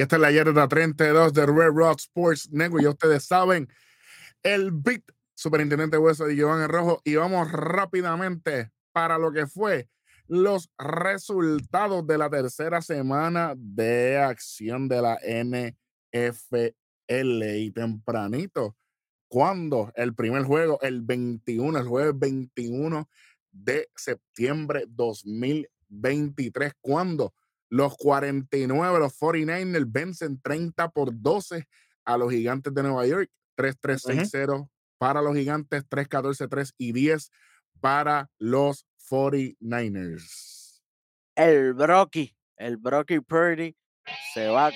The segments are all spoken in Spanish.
Y esta es la yarda 32 de Red Rock Sports Network. Y ustedes saben, el beat Superintendente Hueso de Giovanni Rojo. Y vamos rápidamente para lo que fue los resultados de la tercera semana de acción de la NFL. Y tempranito, cuando el primer juego, el 21, el jueves 21 de septiembre 2023, cuando los 49, los 49ers vencen 30 por 12 a los gigantes de Nueva York, 3-3-6-0 para los gigantes, 3-14-3 y 10 para los 49ers. El Brocky, el Brocky Purdy se va.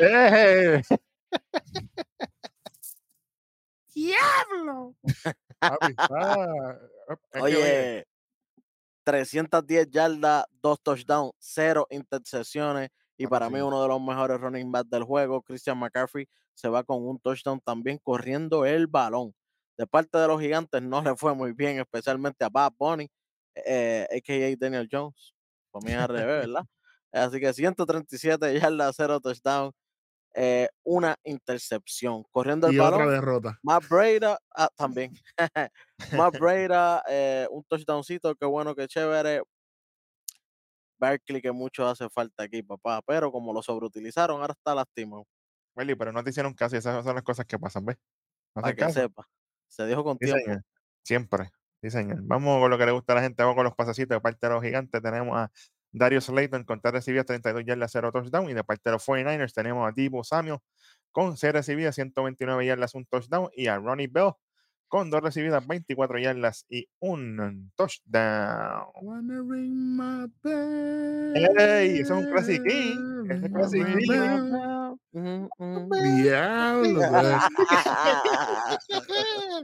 ¡Eh! ¡Diablo! Oye, 310 yardas, 2 touchdowns, 0 intercepciones. Y para mí, uno de los mejores running backs del juego, Christian McCaffrey, se va con un touchdown también corriendo el balón. De parte de los gigantes no le fue muy bien, especialmente a Bob Bunny, eh, a.k.a. Daniel Jones. Por mí al revés, ¿verdad? Así que 137 yardas, 0 touchdown, eh, una intercepción. Corriendo el y balón. otra derrota. Matt Breda ah, también. Matt Breda, eh, un touchdowncito, qué bueno, qué chévere. Berkeley, que mucho hace falta aquí, papá. Pero como lo sobreutilizaron, ahora está lastimado. Welly, pero no te hicieron caso y esas son las cosas que pasan, ¿ves? No Para que caso. sepa. Se dijo con Sí, tiempo. Siempre. Sí, señor. Vamos con lo que le gusta a la gente. Vamos con los pasecitos. De parte de los gigantes tenemos a Darius Slayton con tres recibidas, 32 yardas, 0 touchdown. Y de parte de los 49ers tenemos a Divo Samuel con 6 recibidas, 129 yardas, un touchdown. Y a Ronnie Bell con 2 recibidas, 24 yardas y un touchdown. ¡Ey! Eso es un clasiquín. Ese es clasiquín. Bell. Ujú, ujú. Diablo.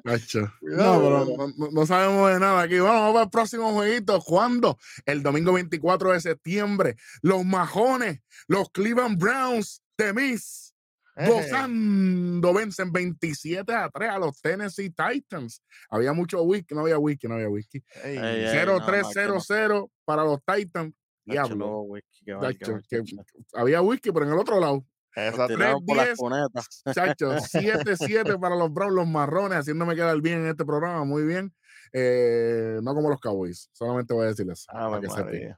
Cacho. No, no, no- no sabemos de nada aquí. Vamos para el próximo jueguito. ¿Cuándo? El domingo 24 de septiembre. Los majones, los Cleveland Browns de Miss, Ey. gozando, vencen 27 a 3 a los Tennessee Titans. Había mucho whisky, no había whisky, no había whisky. Ey. Ey, ey. 0-3-0-0 para los Titans. Diablo. no, whisky, que valga, Tacho, que muchacho. había whisky, pero en el otro lado. Nos Exacto. tiraron por las 3-10. cunetas. Chacho, 7-7 para los Browns, los marrones, haciéndome quedar bien en este programa, muy bien. Eh, no como los Cowboys, solamente voy a decirles. Para que.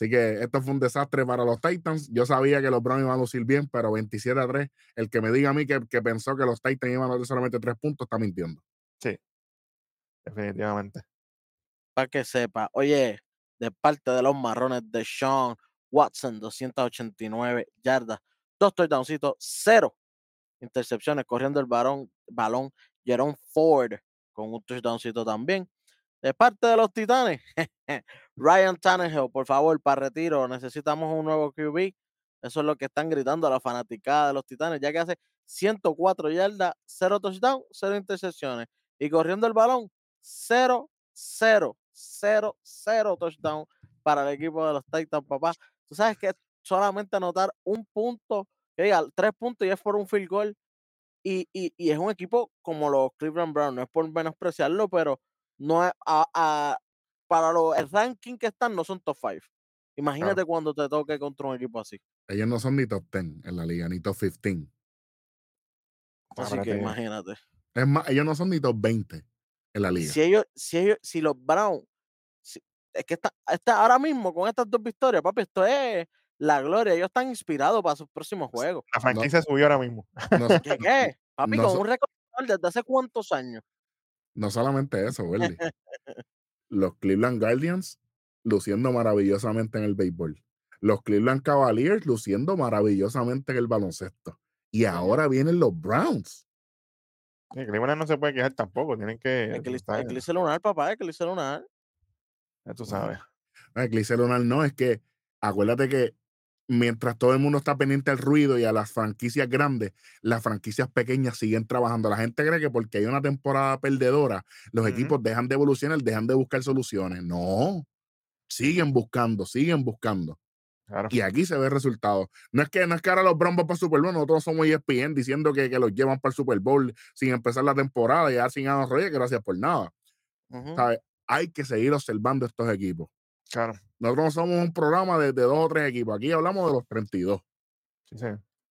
Así que esto fue un desastre para los Titans. Yo sabía que los Browns iban a lucir bien, pero 27 a 3. El que me diga a mí que, que pensó que los Titans iban a dar solamente 3 puntos está mintiendo. Definitivamente. Para que sepa. Oye, de parte de los marrones de Sean Watson, 289 yardas, dos touchdowncitos, cero intercepciones, corriendo el balón, balón Jerome Ford con un touchdowncito también. De parte de los Titanes, Ryan Tannehill, por favor, para retiro, necesitamos un nuevo QB. Eso es lo que están gritando a la fanaticada de los Titanes, ya que hace 104 yardas, cero touchdown, cero intercepciones. Y corriendo el balón, 0, 0, 0, 0 touchdown para el equipo de los Titans, papá. Tú sabes que solamente anotar un punto, que diga tres puntos y es por un field goal. Y, y, y es un equipo como los Cleveland Browns, no es por menospreciarlo, pero no es a, a- para lo, el ranking que están, no son top 5. Imagínate cuando te toque contra un equipo así. Ellos no son ni top 10 en la liga, ni top 15. Así que te- imagínate. Es más, ellos no son ni top 20 en la liga. Si ellos, si ellos, si los Browns, si- es que está, está ahora mismo con estas dos victorias, papi, esto es la gloria. Ellos están inspirados para sus próximos juegos. La franquicia subió ahora mismo. No, ¿Qué qué? Papi, no con un récord desde hace cuántos años. no solamente eso, Welly. los Cleveland Guardians luciendo maravillosamente en el béisbol. Los Cleveland Cavaliers luciendo maravillosamente en el baloncesto. Y ahora vienen los Browns. Sí, Cleveland no se puede quejar tampoco. Tienen que. Irse lunar, papá, irse lunar. ya tú sabes. El Clise Leonard no, es que acuérdate que mientras todo el mundo está pendiente al ruido y a las franquicias grandes, las franquicias pequeñas siguen trabajando. La gente cree que porque hay una temporada perdedora, los equipos dejan de evolucionar, dejan de buscar soluciones. No, siguen buscando, siguen buscando. Claro. Y aquí se ve el resultado. No es que, no es que ahora los van para el Super Bowl, nosotros somos ESPN diciendo que, que los llevan para el Super Bowl sin empezar la temporada y ya sin Aaron Rodgers, gracias por nada. Hay que seguir observando estos equipos. Claro. Nosotros no somos un programa de, de dos o tres equipos. Aquí hablamos de los 32. Sí, sí.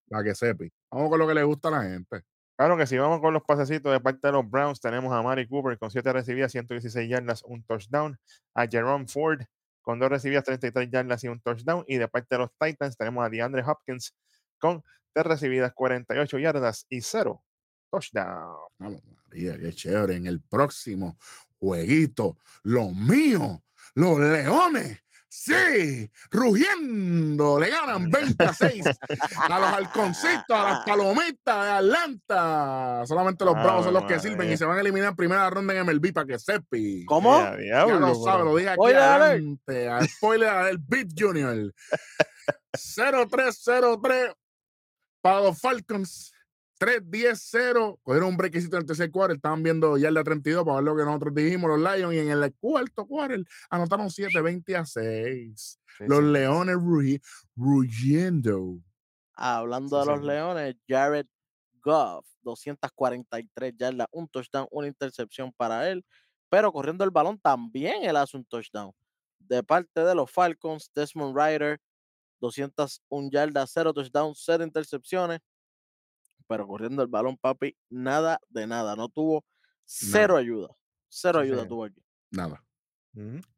Para que sepi. Vamos con lo que le gusta a la gente. Claro que si vamos con los pasecitos de parte de los Browns, tenemos a Mari Cooper con 7 recibidas, 116 yardas, un touchdown. A Jerome Ford con 2 recibidas, 33 yardas y un touchdown. Y de parte de los Titans tenemos a DeAndre Hopkins con 3 recibidas, 48 yardas y 0 touchdown. Vamos, María, qué chévere. En el próximo jueguito, lo mío, los leones. Sí, rugiendo, le ganan 20 a 6 a los halconcitos, a las palomitas de Atlanta. Solamente los bravos son los que sirven y se van a eliminar en primera ronda en MLB para que sepi. ¿Cómo? Ya, Ya diablo, lo sabe, lo dije aquí adelante. a Spoiler del Beat Junior. 0-3-0-3 para los Falcons. 3-10-0. Cogieron un brequecito en el tercer cuarto. Estaban viendo ya el de 32 para ver lo que nosotros dijimos, los Lions. Y en el cuarto cuarto anotaron 7, 20 a 6. Sí, Los sí. Leones rugi- rugiendo. Hablando Sí, de los. Leones, Jared Goff, 243 yardas, un touchdown, una intercepción para él, pero corriendo el balón también él hace un touchdown. De parte de los Falcons, Desmond Ryder, 201 yardas, 0 touchdowns, 0 intercepciones, pero corriendo el balón, papi, nada de nada, no tuvo cero ayuda, cero Sí, ayuda tuvo aquí. Nada.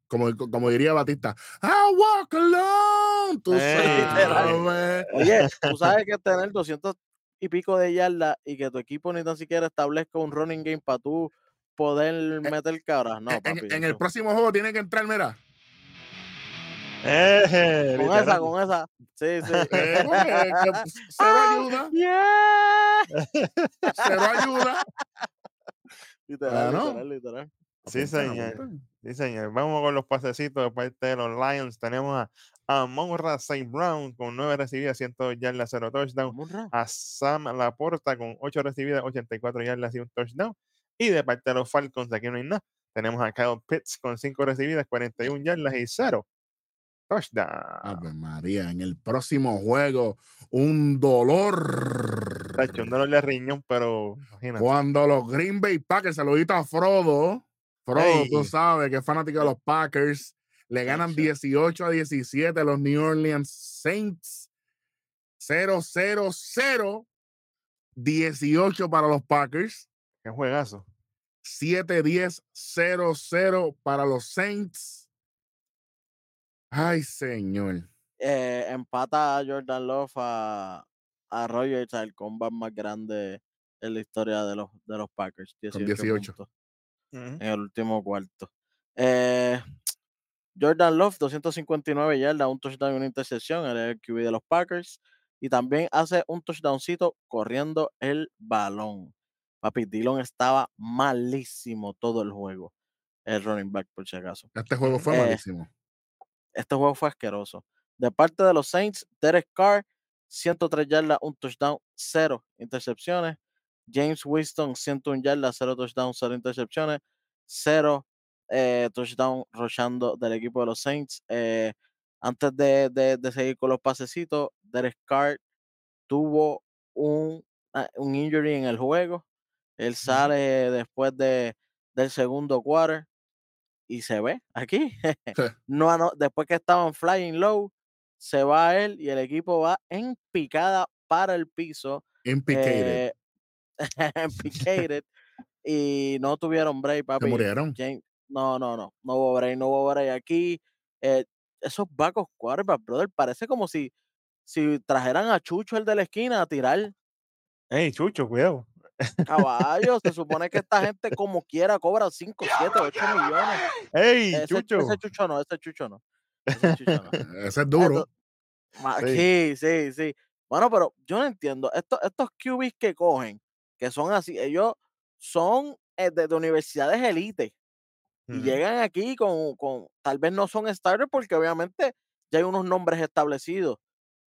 Como, como diría Batista, I walk alone. Tú sabes. Oye, tú sabes que tener 200 y pico de yardas y que tu equipo ni tan siquiera establezca un running game para tú poder meter cabras. No, En- papi. en, el eso- próximo juego tiene que entrar, mira. Eh, con esa, con esa. Sí, sí. Eh, cero ayuda, Yeah. cero ayuda. Literal, Bueno. literal, literal. Sí, señor. Sí, señor. Vamos con los pasecitos de parte de los Lions. Tenemos a Amon St. Brown con 9 recibidas, 102 yardas, 0 touchdown. Raro. A Sam Laporta con 8 recibidas, 84 yardas y un touchdown. Y de parte de los Falcons, de aquí no hay nada. Tenemos a Kyle Pitts con 5 recibidas, 41 yardas y 0 touchdown. Ave María, en el próximo juego, un dolor. Tacho, un dolor de riñón, pero imagínate. Cuando los Green Bay Packers, saludito a Frodo. Frodo, tú Ey. sabes que es fanático de los Packers. Le ganan Tacho. 18 a 17 a los New Orleans Saints. 0-0-0. 18 para los Packers. Qué juegazo. 7-10-0-0 para los Saints. Ay, señor. Eh, empata a Jordan Love a, a Rogers al combat más grande en la historia de los, de los Packers. 18 18. puntos. Ujú. en el último cuarto. Eh, Jordan Love, 259 yardas, un touchdown y una intercepción, él es el QB de los Packers. Y también hace un touchdowncito corriendo el balón. Papi, Dillon estaba malísimo todo el juego. El running back, por si acaso. Este juego fue Eh, malísimo. Este juego fue asqueroso. De parte de los Saints, Derek Carr, 103 yardas, un touchdown, cero intercepciones. James Winston, 101 yardas, cero touchdowns, cero intercepciones, cero eh, touchdown rochando del equipo de los Saints. Eh, antes de, de- de seguir con los pasecitos, Derek Carr tuvo un, ah, un injury en el juego. Él sale después de, del segundo quarter y se ve aquí. no, después que estaban flying low, se va él y el equipo va en picada para el piso. Implicated. eh, y no tuvieron break, papi. murieron. James- no, no, no, no hubo break, no hubo break aquí. eh, esos bacos quarterback, brother, parece como si, si trajeran a Chucho el de la esquina a tirar Ey, Chucho, cuidado. Caballos. Se supone que esta gente como quiera cobra 5, 7, 8 millones. Ey, Ese, Chucho. ese Chucho no, ese Chucho no. Ese Chucho no. Ese es duro. Sí. Sí, sí, sí. Bueno, pero yo no entiendo. Estos, estos QBs que cogen, que son así, ellos son eh, de, de universidades elite y llegan aquí con, con, tal vez no son starters porque obviamente ya hay unos nombres establecidos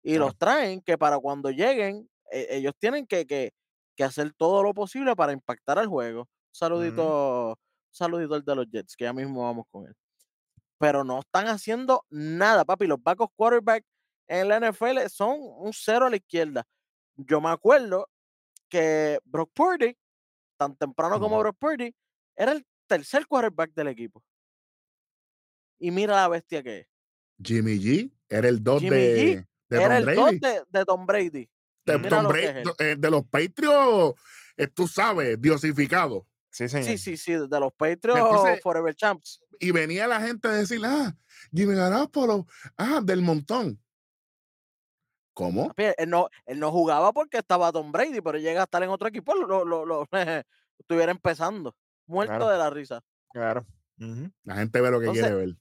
y los traen que para cuando lleguen, eh, ellos tienen que, que, que hacer todo lo posible para impactar al juego. Un saludito, saludito al de los Jets, que ya mismo vamos con él. Pero no están haciendo nada, papi. Los backup quarterback en la NFL son un cero a la izquierda. Yo me acuerdo que Brock Purdy, tan temprano como. Brock Purdy, era el tercer quarterback del equipo. Y mira la bestia que es. Jimmy G era el 2 Jimmy de, era el dos Brady. de, de Tom Brady. Te- Mira Tom lo que Brady, es él. eh, de los Patriots, eh, tú sabes, diosificado. Sí, señor. Sí, sí, sí, de los Patriots Entonces- Forever Champs. Y venía la gente a decir, ah, Jimmy Garoppolo, ah, del montón. ¿Cómo? Papi, Él no, él no jugaba porque estaba Tom Brady, pero llega a estar en otro equipo, lo, lo, lo- estuviera empezando. Muerto Claro. de la risa. Claro. La gente ve lo que Entonces, quiere ver.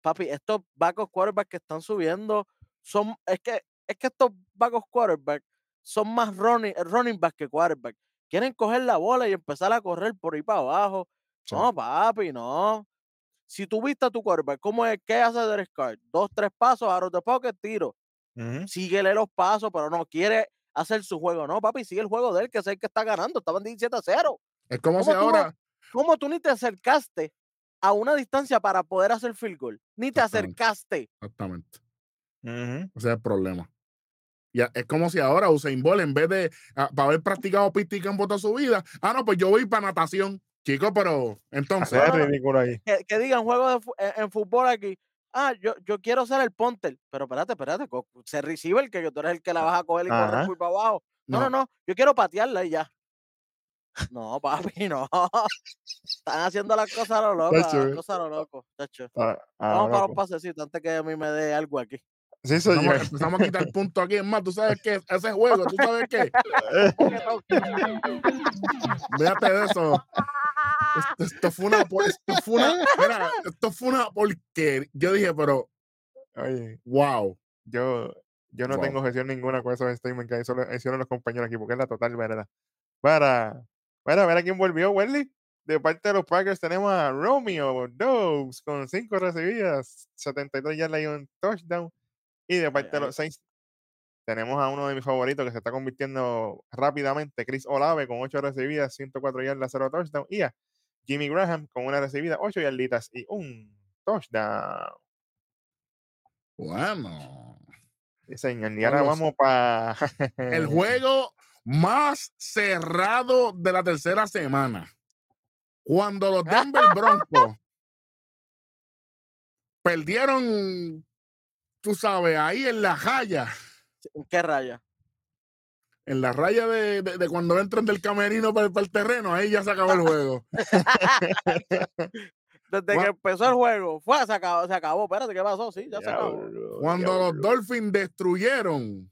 Papi, estos backup quarterbacks que están subiendo son, es que, es que estos backup quarterbacks son más running, running back que quarterback. Quieren coger la bola y empezar a correr por ahí para abajo. Sí. No, papi, no. Si tú viste a tu quarterback, ¿cómo es? ¿Qué hace Derek Carr? Dos, tres pasos, out of the pocket, tiro. Ujú. Síguele los pasos, pero no quiere hacer su juego. No, papi, sigue el juego de él, que es el que está ganando. Estaban 17 a 0. Es como ¿Cómo si tú no- ahora. ¿Cómo tú ni te acercaste a una distancia para poder hacer field goal? Ni te Exactamente. acercaste. Exactamente. Ujú. Ese es el problema. Ya, es como si ahora Usain Bolt, en vez de ah, para haber practicado pista y campo toda su vida, ah, no, pues yo voy para natación. Chico, pero entonces. Ridículo ahí. que, que digan juego de fu- en, en fútbol aquí. Ah, yo, yo quiero ser el punter. Pero espérate, espérate. Se receiver que tú eres el que la vas a coger y correr Ajá. por para abajo. No, no, no. Yo quiero patearla y ya. No, papi, no. Están haciendo las cosas a lo loco. Las eh. cosas a lo loco. tacho. Ah, ah, Vamos para los loco. pasecitos antes que a mí me dé algo aquí. Sí, soy yo. Empezamos, empezamos a quitar puntos aquí. Es más, tú sabes que ese juego, tú sabes qué. Fíjate de eso. Esto, esto fue una. Esto fue una. Mira, esto fue una porque yo dije, pero Oye, wow. yo, yo no Wow. tengo gestión ninguna con esos statements que hizo- hicieron los compañeros aquí, porque es la total verdad. Para, para ver a quién volvió, Welly. De parte de los Packers tenemos a Romeo Dobbs con 5 recibidas, 72 yardas y un touchdown. Y de parte de los Saints tenemos a uno de mis favoritos que se está convirtiendo rápidamente, Chris Olave con 8 recibidas, 104 yardas, 0 touchdown. Y a Jimmy Graham con una recibida, 8 yarditas y un touchdown. Bueno. Sí, señor. Y ahora Vamos. vamos para El juego más cerrado de la tercera semana. Cuando los Denver Broncos perdieron, tú sabes, ahí en la raya, ¿En qué raya? en la raya de, de- de cuando entran del camerino para, el terreno, ahí ya se acabó el juego. Desde que empezó el juego, fue, se acabó, se acabó. Espérate, ¿qué pasó? Sí, ya se acabó. Cuando los Dolphins destruyeron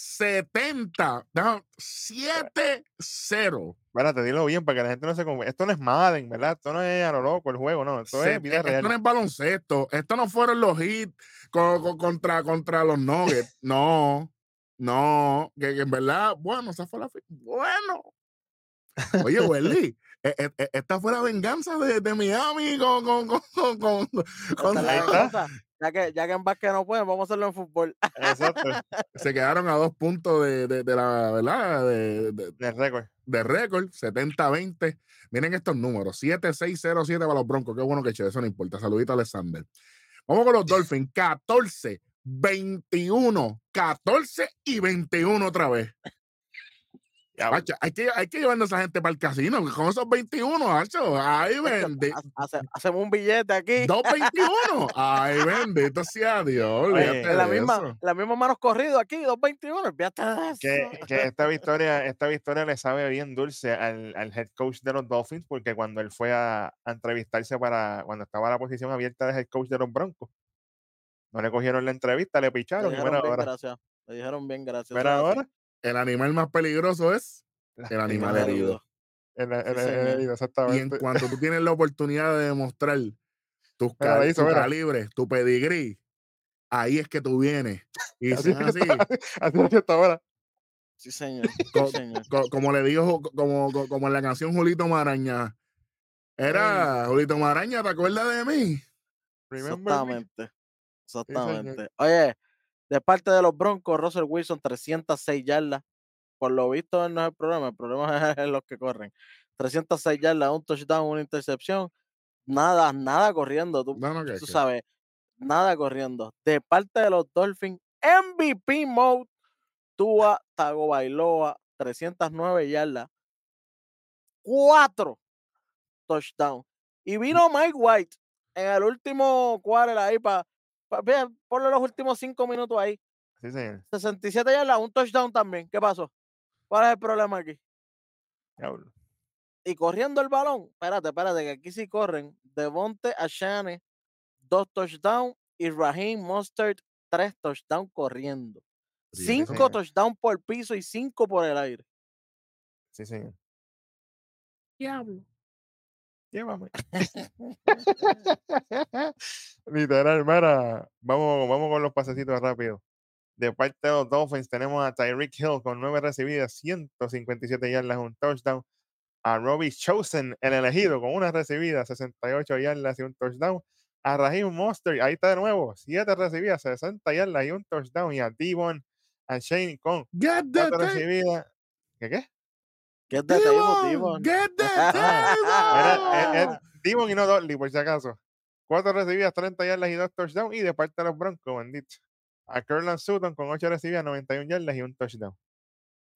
70, no, 7-0. Espérate, dilo bien para que la gente no se confunde. Esto no es Madden, ¿verdad? Esto no es a lo loco el juego, no. Esto Se- es vida real. Esto no es baloncesto. Esto no fueron los hits co- co- contra, contra los Nuggets. No, no. Que, que en verdad, bueno, esa fue la. Bueno. Oye, Welly, e- e- e- esta fue la venganza de, de Miami con. con, con, con, con- con- Esta Ya que, ya que en básquet no pueden, vamos a hacerlo en fútbol. Exacto. se quedaron a dos puntos de, de- de la. ¿Verdad? De, de- récord. de récord, 70-20. Miren estos números: 7-6-0-7 para los Broncos. Qué bueno que che, eso no importa. Saludito a Alexander. Vamos con los Dolphins: 14, 21, 14 y 21 otra vez. Hacho, hay, que, hay que llevar a esa gente para el casino. Con esos 21, hacho, ay, bendito. Hace- hacemos un billete aquí. 221. Ay, bendito sea Dios. Oye, la misma, la misma manos corrido aquí, 2.21. Olvídate de eso. que, que esta victoria, esta victoria le sabe bien dulce al, al head coach de los Dolphins, porque cuando él fue a, a entrevistarse para, cuando estaba la posición abierta de head coach de los Broncos, no le cogieron la entrevista, le Le picharon y bien, ahora, gracias. Le dijeron bien, gracias. así. ahora, El animal más peligroso es el animal herido. El- el- Sí, el- señor. el herido, Y en exactamente. cuanto tú tienes la oportunidad de demostrar tus cal- hizo, tu calibre, tu pedigrí, ahí es que tú vienes. Y Así así, así es que está ahora. Sí, señor. Co- Sí, señor. co- como le dijo, como, co- como en la canción Julito Maraña. Era, Julito Maraña, ¿te acuerdas de mí? Remember me? Exactamente. Exactamente. Oye, de parte de los Broncos, Russell Wilson, 306 yardas. Por lo visto, no es el problema. El problema es los que corren. 306 yardas, un touchdown, una intercepción. Nada, nada corriendo. Tú, No, no, que, tú sabes, nada corriendo. De parte de los Dolphins, MVP mode, Tua Tagovailoa, 309 yardas, 4 touchdowns. Y vino Mike White en el último quarter ahí para, ponle los últimos 5 minutos ahí. Sí, señor. 67 yardas, un touchdown también. ¿Qué pasó? ¿Cuál es el problema aquí? Diablo. Y corriendo el balón, espérate, espérate, que aquí sí corren. Devonte Ashane, dos touchdowns. Y Raheem Mustard, tres touchdowns corriendo. Bien, Cinco touchdowns por piso y cinco por el aire. Sí, señor. Diablo. Llévame. Literal, mira. Vamos, vamos con los pasecitos rápidos. De parte de los Dolphins tenemos a Tyreek Hill con nueve recibidas, 157 yardas, un touchdown. A Robbie Chosen, el elegido, con una recibida, 68 yardas y un touchdown. A Raheem Mostert, ahí está de nuevo, siete recibidas, 60 yardas y un touchdown. Y a Devon, a Shane con Get the cuatro tape. recibidas. ¿Qué qué? ¿Qué es de Table, Devon? Get the table. es Devon y no Dolly, por si acaso. Cuatro recibidas, 30 yardas y dos touchdowns. Y de parte de los Broncos, bendito. A Curland Sutton con ocho recibidas, 91 yardas y un touchdown.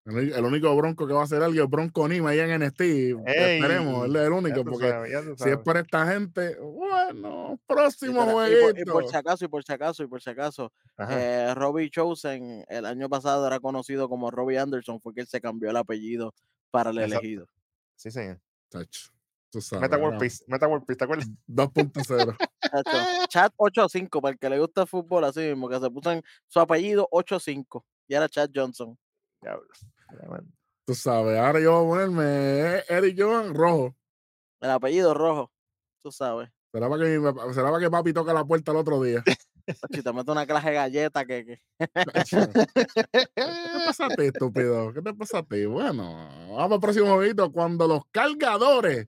El, único bronco que va a hacer algo es Bronco Nima allá en NXT. Esperemos, él es el único, porque sabes, si es por esta gente, bueno, próximo y, por, y jueguito. por si acaso, y por si acaso, y por si acaso, eh, Robbie Chosen el año pasado era conocido como Robbie Anderson, fue que él se cambió el apellido para el Exacto. elegido. Sí, señor. Tacho, tú sabes, Meta World Peace, Meta World Peace, ¿te acuerdas? 2.0. Chacho, Chat 85, para el que le gusta el fútbol así mismo, que se puso en su apellido 85 y era Chad Johnson. Diablo. Tú sabes, ahora yo voy a ponerme eh, Eric Johan rojo. El apellido rojo, tú sabes. ¿Será para, que, será para que papi toque la puerta el otro día? Si te mete una clase de galleta que, que ¿Qué te pasa a ti, estúpido? ¿Qué te pasa a ti? Bueno, vamos al próximo jueguito. Cuando los cargadores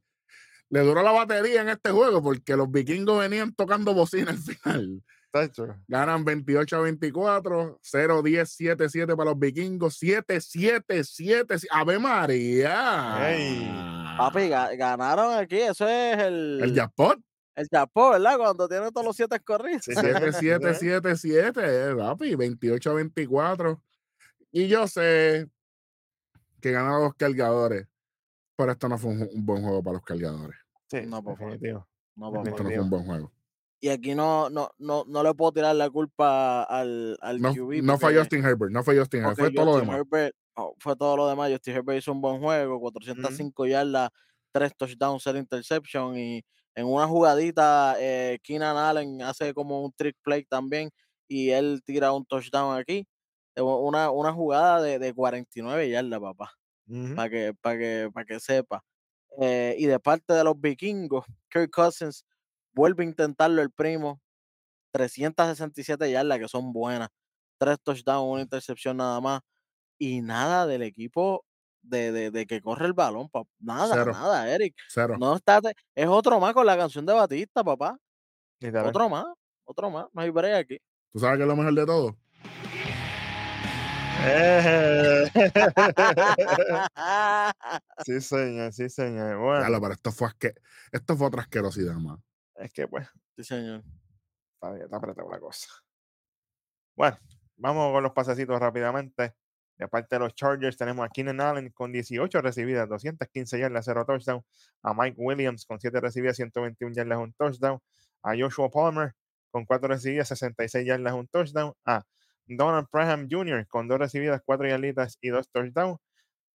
le duró la batería en este juego, porque los vikingos venían tocando bocina al final. Tacho. Ganan 28 a 24, 0-10, 7-7 para los vikingos, 7-7-7. ¡Ave María! Ey. papi ga- ganaron aquí. Eso es el, El jackpot. El Japón, ¿verdad? Cuando tiene todos los siete corridos. Sí, sí, sí, 7-7-7-7, eh, papi, 28 a 24. Y yo sé que ganaron los cargadores, pero esto no fue un, un buen juego para los cargadores. sí, No, por favor. definitivo. No. Esto no fue un buen juego. Y aquí no, no, no, no le puedo tirar la culpa al, al No, QB. no fue Justin Herbert, no fue Justin Herbert, fue todo lo demás. Herbert, oh, fue todo lo demás. Justin Herbert hizo un buen juego, 405 yardas, 3 touchdowns, 0 interception. Y en una jugadita, eh, Keenan Allen hace como un trick play también. Y él tira un touchdown aquí. Una, una jugada de, de 49 yardas, papá. Para que, para que, para que sepa. Eh, y de parte de los vikingos, Kirk Cousins vuelve a intentarlo el primo. 367 yardas que son buenas. Tres touchdowns, una intercepción nada más. Y nada del equipo de, de, de que corre el balón, pap- Nada, Cero. nada, Eric. Cero. No está, es otro más con la canción de Batista, papá. Otro más, otro más. No hay break aquí. ¿Tú sabes qué es lo mejor de todo? Eh. sí, señor, sí, señor. Bueno, Claro, pero esto fue, asque- esto fue otra asquerosidad más. es que pues, sí, señor. está, está apretado la cosa. Bueno, vamos con los pasecitos rápidamente. De parte de los Chargers tenemos a Keenan Allen con 18 recibidas, 215 yardas, 0 touchdown. A Mike Williams con 7 recibidas, 121 yardas, un touchdown. A Joshua Palmer con 4 recibidas, 66 yardas, un touchdown. A Donald Braham Jr. con 2 recibidas, 4 yarditas y 2 touchdowns.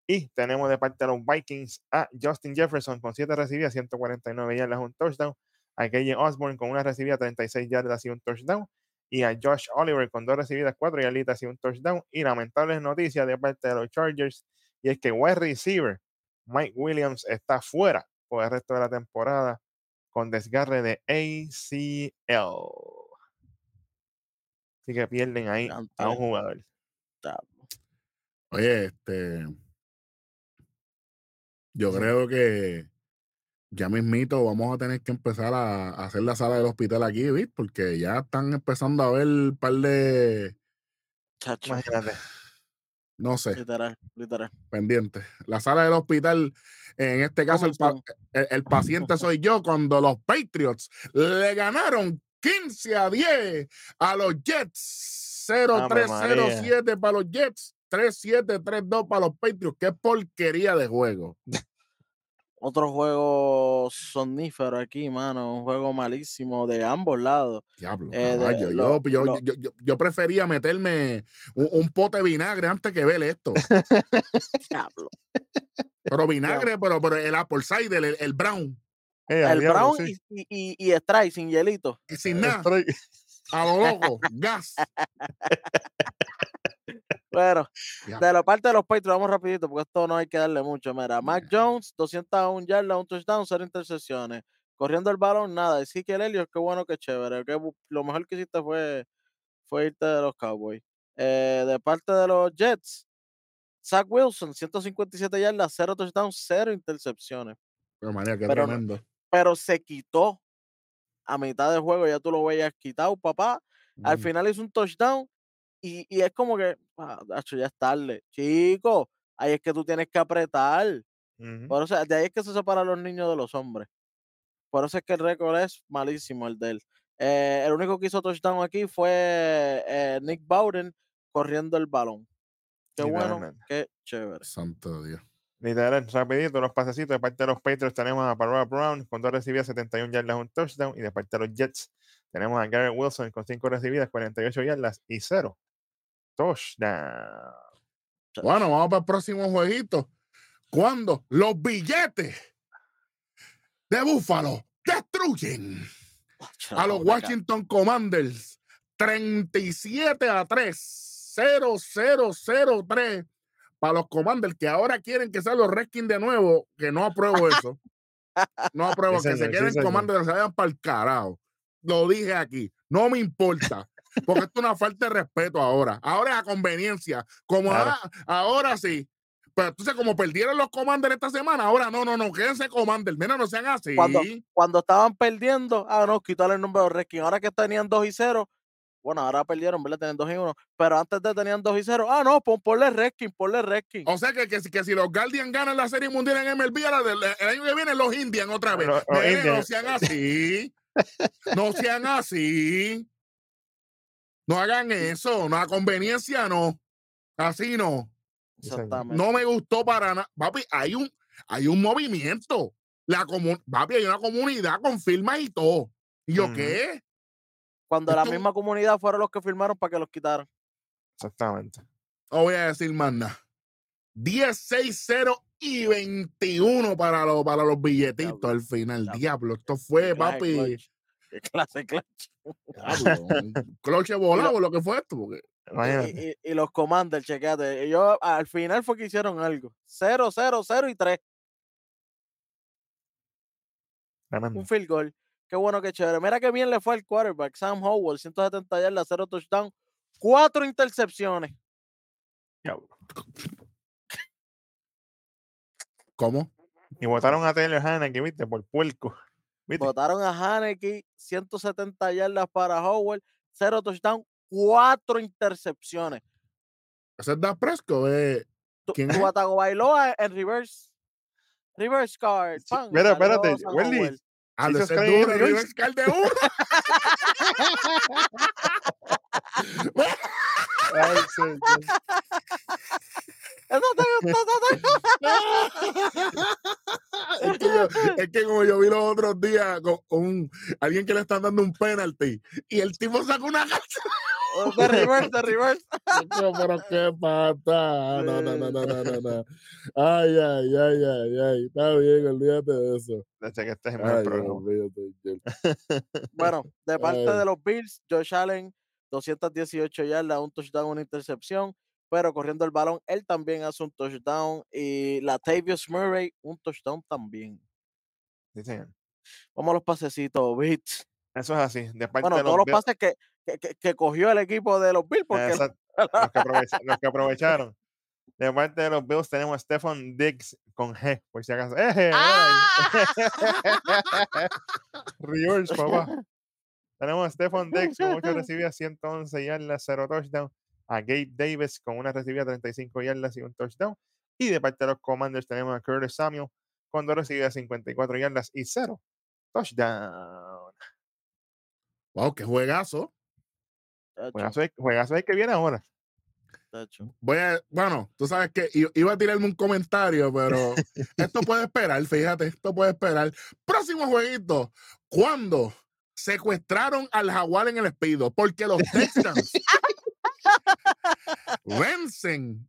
Y tenemos de parte de los Vikings a Justin Jefferson con 7 recibidas, 149 yardas, un touchdown. A KJ Osborne con una recibida, 36 yardas y un touchdown y a Josh Oliver con dos recibidas, cuatro yarditas y un touchdown. Y lamentables noticias de parte de los Chargers, y es que wide receiver Mike Williams está fuera por el resto de la temporada con desgarre de ACL. Así que pierden ahí a un jugador. Oye, este. Yo creo que ya mismito vamos a tener que empezar a, a hacer la sala del hospital aquí, ¿viste? Porque ya están empezando a ver un par de. Chacho, Imagínate. No sé, literal, literal. pendientes. La sala del hospital, en este caso, el, pa- el- el paciente soy yo cuando los Patriots le ganaron 15 a 10 a los Jets. 0-3-0-7 para los Jets. 3-7-3-2 para los Patriots. Qué porquería de juego. otro juego sonífero aquí, mano. Un juego malísimo de ambos lados. Diablo, Eh, de- lo- yo, yo, lo- yo, yo- yo prefería meterme un, un pote de vinagre antes que ver esto. Diablo. Pero vinagre, pero, pero el apple cider, el, el brown, Eh, a El diablo, brown sí. y, y, y, Stray sin hielito. y sin nada, a lo loco, gas. Bueno, de la parte de los Patriots, vamos rapidito, porque esto no hay que darle mucho. Mira, Mac Jones, 201 yardas, un touchdown, cero intercepciones. Corriendo el balón, nada. Sí que el Elliot, qué bueno, qué chévere. lo mejor que hiciste fue, fue irte de los Cowboys. Eh, de parte de los Jets, Zach Wilson, 157 yardas, cero touchdowns, cero intercepciones. Pero María, qué Pero tremendo. Pero se quitó a mitad del juego, ya tú lo veías quitado, papá. Al final hizo un touchdown y, y es como que, ah, ya es tarde. Chico, ahí es que tú tienes que apretar. Ujú. Por eso, de ahí es que se separan los niños de los hombres. Por eso es que el récord es malísimo el de él. Eh, el único que hizo touchdown aquí fue eh, Nick Bowden corriendo el balón. Qué bueno, qué chévere. Santo Dios. Literal, rapidito, los pasecitos. De parte de los Patriots tenemos a Parola Brown con dos recibidas, 71 yardas, un touchdown. Y de parte de los Jets tenemos a Garrett Wilson con cinco recibidas, 48 yardas y cero touchdown. Bueno, vamos para el próximo jueguito. Cuando los billetes de Búfalo destruyen a los Washington Commanders 37 a 3, 0, 0, 0, 3 para los Commanders que ahora quieren que sean los Redskins de nuevo, que no apruebo eso. No apruebo Sí, que señor, se queden. Commanders, se vayan para el carajo. Lo dije aquí, no me importa. Porque esto es una falta de respeto ahora. Ahora es a conveniencia. Como Claro. ah, ahora sí. Pero entonces, como perdieron los Commanders esta semana, ahora no, no, no, quédense Commanders. Mira, no sean así. Cuando, cuando estaban perdiendo, ah, no, quitarle el nombre de Redskins. Ahora que tenían 2 y 0, bueno, ahora perdieron, ¿verdad? Tenían 2 y 1. Pero antes de tenían 2 y 0, ah, no, pon, ponle Redskins, ponle Redskins. O sea que, que, si- que si los Guardians ganan la Serie Mundial en MLB, ahora del- el año que viene los Indians otra vez. No sean así. no sean así. No hagan eso. No a conveniencia, no. Así no. Exactamente. No me gustó para nada. Papi, hay un, hay un movimiento. La Papi, hay una comunidad con firmas y todo. ¿Y yo qué? Cuando la misma comunidad fueron los que firmaron para que los quitaran. Exactamente. No voy a decir más nada. 10, 6, 0 y 21 para, los para los billetitos Diablo, al final. diablo. Diablo, esto fue, papi. Qué clase clutch. Cloche volado, lo que fue esto. Porque, Imagínate. Y, y- y los commanders, chequeate. Ellos al final fue que hicieron algo. 0, 0, 0 y 3. Tremendo. Un field goal. Qué bueno, qué chévere. Mira qué bien le fue al quarterback. Sam Howell, 170 yardas, 0 touchdown, 4 intercepciones. ¿Cómo? Y votaron a Taylor Haneke, viste, por puerco. ¿Viste? Votaron a Haneke, 170 yardas para Howell, 0 touchdown, 4 intercepciones. ¿Ese es Dak Prescott? Eh, Tu, ¿Quién tu es? Batago bailó a- en reverse. Reverse card. Sí, pan, mira, espérate, duro, el reverse. reverse card de uno. Ay, señor. Eso te gustó, eso te gustó. Es, que yo- es que como yo vi los otros días con un, alguien que le están dando un penalty y el tipo saca una carta. De reverse, de reverse. Pero qué pata. No, no, no, no, no, no, no. Ay, ay, ay, ay, ay. Está bien, olvídate de eso. Desde que este es el Ay. Bueno, de parte Ay. de los Bills, Josh Allen, 218 yardas, un touchdown, una intercepción, pero corriendo el balón, él también hace un touchdown y Latavius Murray, un touchdown también. Sí, señor. Vamos a los pasecitos, Bills. Eso es así. De parte Bueno, de todos los pases que, que, que- cogió el equipo de los Bills, porque Exacto, los, que aprovecha- los que aprovecharon. De parte de los Bills tenemos a Stefan Diggs con G, por si acaso. ¡Eje! Reverse, papá. Tenemos a Stefan Diggs con 8 recibidas, 111 yardas, 0 touchdown. A Gabe Davis con una recibida, 35 yardas y un touchdown. Y de parte de los Commanders tenemos a Curtis Samuel con dos recibidas, 54 yardas y 0 touchdown. Wow, qué juegazo. Juegazo, juegazo el que viene ahora. Voy a, bueno, tú sabes que iba a tirarme un comentario, pero esto puede esperar, fíjate, esto puede esperar. Próximo jueguito, ¿cuándo secuestraron al jaguar en el Espido? Porque los Texans vencen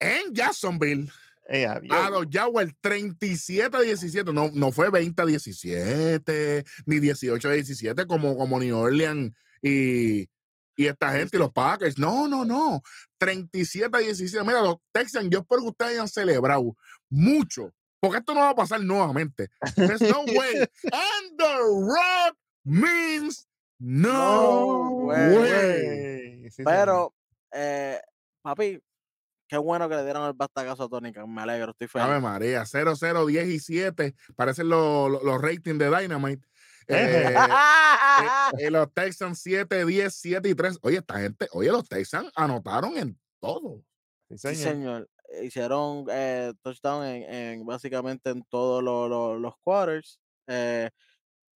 en Jacksonville Eh, a los Jaguars 37 a 17. No, no fue 20 a 17, ni 18 a 17 como, como New Orleans y, y esta gente y los Packers. No, no, no. 37 a 17. Mira, los Texans, yo espero que ustedes hayan celebrado mucho, porque esto no va a pasar nuevamente. There's no way. And the rock means no, No way. Güey, sí. Pero, eh, papi, qué bueno que le dieron el bastacazo a Tony Khan. Me alegro, estoy feliz. Ave María, 0, 0, 10 y 7. Parecen los, los, los ratings de Dynamite. Eh, eh, los Texans 7, 10, 7 y 3. Oye, esta gente, oye, los Texans anotaron en todo. Sí, Sí, señor. señor. Hicieron eh, touchdown en, en básicamente en todos lo- lo- los quarters. Eh,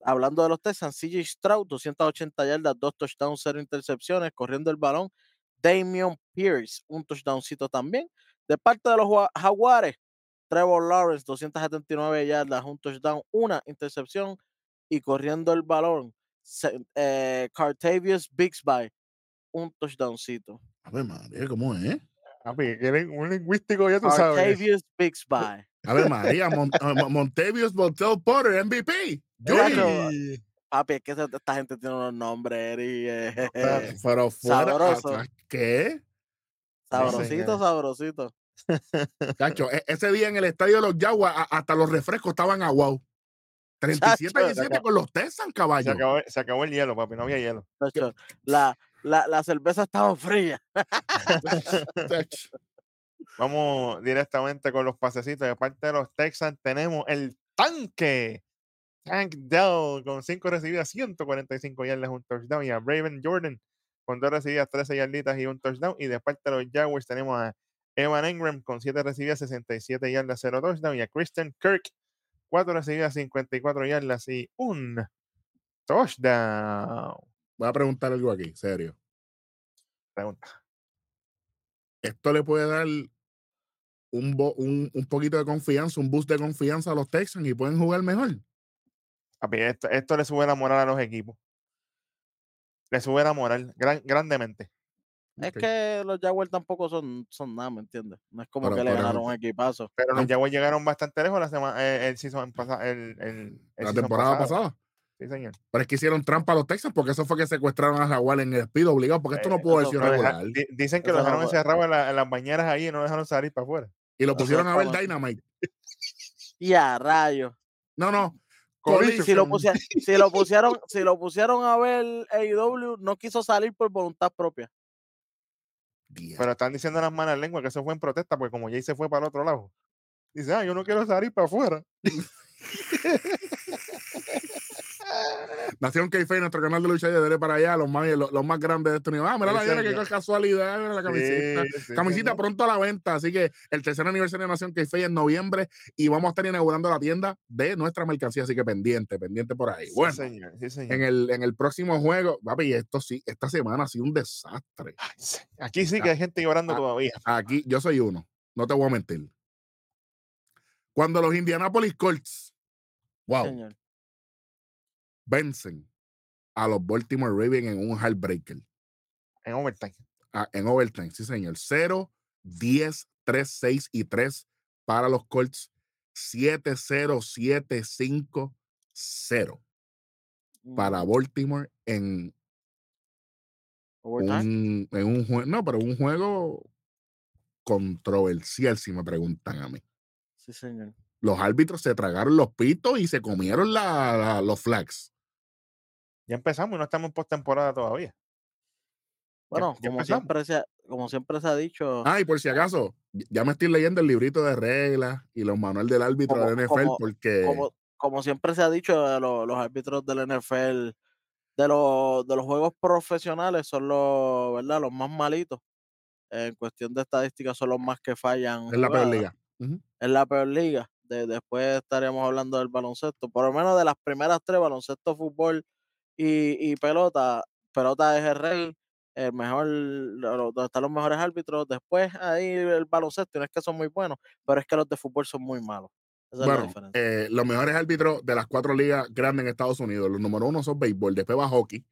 hablando de los Texans, CJ Stroud, 280 yardas, dos touchdowns, cero intercepciones, corriendo el balón. Damian Pierce, un touchdowncito también. De parte de los Jaguares, Trevor Lawrence, 279 yardas, un touchdown, una intercepción y corriendo el balón. Se- eh, Cartavius Bixby, un touchdowncito. Ave María, ¿cómo es? Que eres un lingüístico, ya tú sabes. Cartavius Bixby. Ave María, Mon- eh, Mon- Montevious Voltel Potter, MVP. Yuri. Papi, es que esta gente tiene unos nombres, Eri, eh, Pero fuera. sabroso. ¿sabes ¿Qué? sabrosito, señor. sabrosito. Cacho, e- ese día en el estadio de los Jaguars, a- hasta los refrescos estaban aguados. 37 Chacho. 17 con los Texans, Se caballo. acabó, se acabó el hielo, papi, no había hielo. Chacho, La, la, la cerveza estaba fría. Vamos directamente con los pasecitos. De parte de los Texans tenemos el tanque. Tank Dell con 5 recibidas, 145 yardas, un touchdown. Y a Raven Jordan con 2 recibidas, 13 yarditas y un touchdown. Y de parte de los Jaguars tenemos a Evan Engram con 7 recibidas, 67 yardas, 0 touchdown. Y a Christian Kirk, 4 recibidas, 54 yardas y un touchdown. Voy a preguntar algo aquí, serio. Pregunta. Esto le puede dar un, un, un poquito de confianza, un boost de confianza a los Texans y pueden jugar mejor. Esto, esto le sube la moral a los equipos. Le sube la moral gran- grandemente. Es que los Jaguars tampoco son, son nada, ¿me entiendes? No es como Pero- que le ganaron un equipazo. Pero los Jaguars llegaron bastante lejos la semana, eh, el season el, el- el La temporada pasado. pasada. Sí, señor. Pero es que hicieron trampa a los Texans porque eso fue que secuestraron a Jaguar en el despido obligado, porque esto no Eh, pudo deja- regular. di- dicen que Eso lo no dejaron fue- encerrado en, la- en las bañeras ahí y no lo dejaron salir para afuera. Y lo pusieron a ver Dynamite. Y a rayos. No, no. Si lo, Collision. pusie- si lo pusieron, si lo pusieron a ver AEW, no quiso salir por voluntad propia. Pero están diciendo las malas lenguas que eso fue en protesta, porque como Jay se fue para el otro lado. Dice, ah, yo no quiero salir para afuera. Nación k nuestro canal de lucha, dele para allá, los más, los, los más grandes de este universo. Ah, mira la señor. qué casualidad, mira la camiseta. Sí, sí, Camisita señor. pronto a la venta, así que el tercer aniversario de Nación k en noviembre y vamos a estar inaugurando la tienda de nuestra mercancía, así que pendiente, pendiente por ahí. Sí, Bueno, señor, sí, señor. en el, en el próximo juego, papi, esto sí, esta semana ha sido un desastre. Aquí sí que hay gente llorando Ah, todavía. Aquí, yo soy uno, no te voy a mentir. Cuando los Indianapolis Colts, wow, Señor. Vencen a los Baltimore Ravens en un heartbreaker. En overtime. Ah, en overtime, sí, señor. 0, 10, 3, 6 y 3 para los Colts. 7, 0, 7, 5, 0 para Ujú. Baltimore en un, en un juego. No, pero un juego controversial, si me preguntan a mí. Sí, señor. Los árbitros se tragaron los pitos y se comieron la- la- los flags. Ya empezamos y no estamos en postemporada todavía. Bueno, ya como empezamos. siempre, se ha, como siempre se ha dicho, Ah, y por si acaso, ya me estoy leyendo el librito de reglas y los manuales del árbitro Como- de NFL como- porque como, como siempre se ha dicho, de lo- los árbitros del NFL, de, los de los juegos profesionales, son los, ¿verdad? los más malitos. En cuestión de estadísticas, son los más que fallan. es la peor liga. Es la peor liga. De, después estaríamos hablando del baloncesto. Por lo menos de las primeras tres, baloncesto, fútbol y, y pelota. Pelota es el rey. el mejor, donde están los mejores árbitros. Después ahí el baloncesto, no es que son muy buenos, pero es que los de fútbol son muy malos. Esa es la Bueno, diferencia. eh, los mejores árbitros de las cuatro ligas grandes en Estados Unidos. Los número uno son béisbol, después va hockey,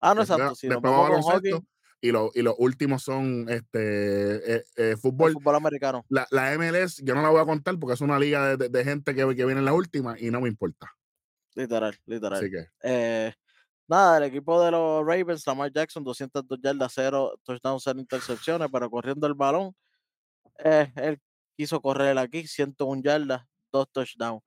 ah, no, exacto. Si después va hockey, baloncesto y, lo- y los últimos son este eh, eh, el fútbol. fútbol americano. La, la MLS yo no la voy a contar porque es una liga de, de- de gente que, que viene en la última y no me importa. Literal, literal. Así que Eh, nada, el equipo de los Ravens, Lamar Jackson, 202 yardas, 0 touchdowns, 0 intercepciones, pero corriendo el balón, eh, él quiso correr aquí, 101 yardas, 2 touchdowns.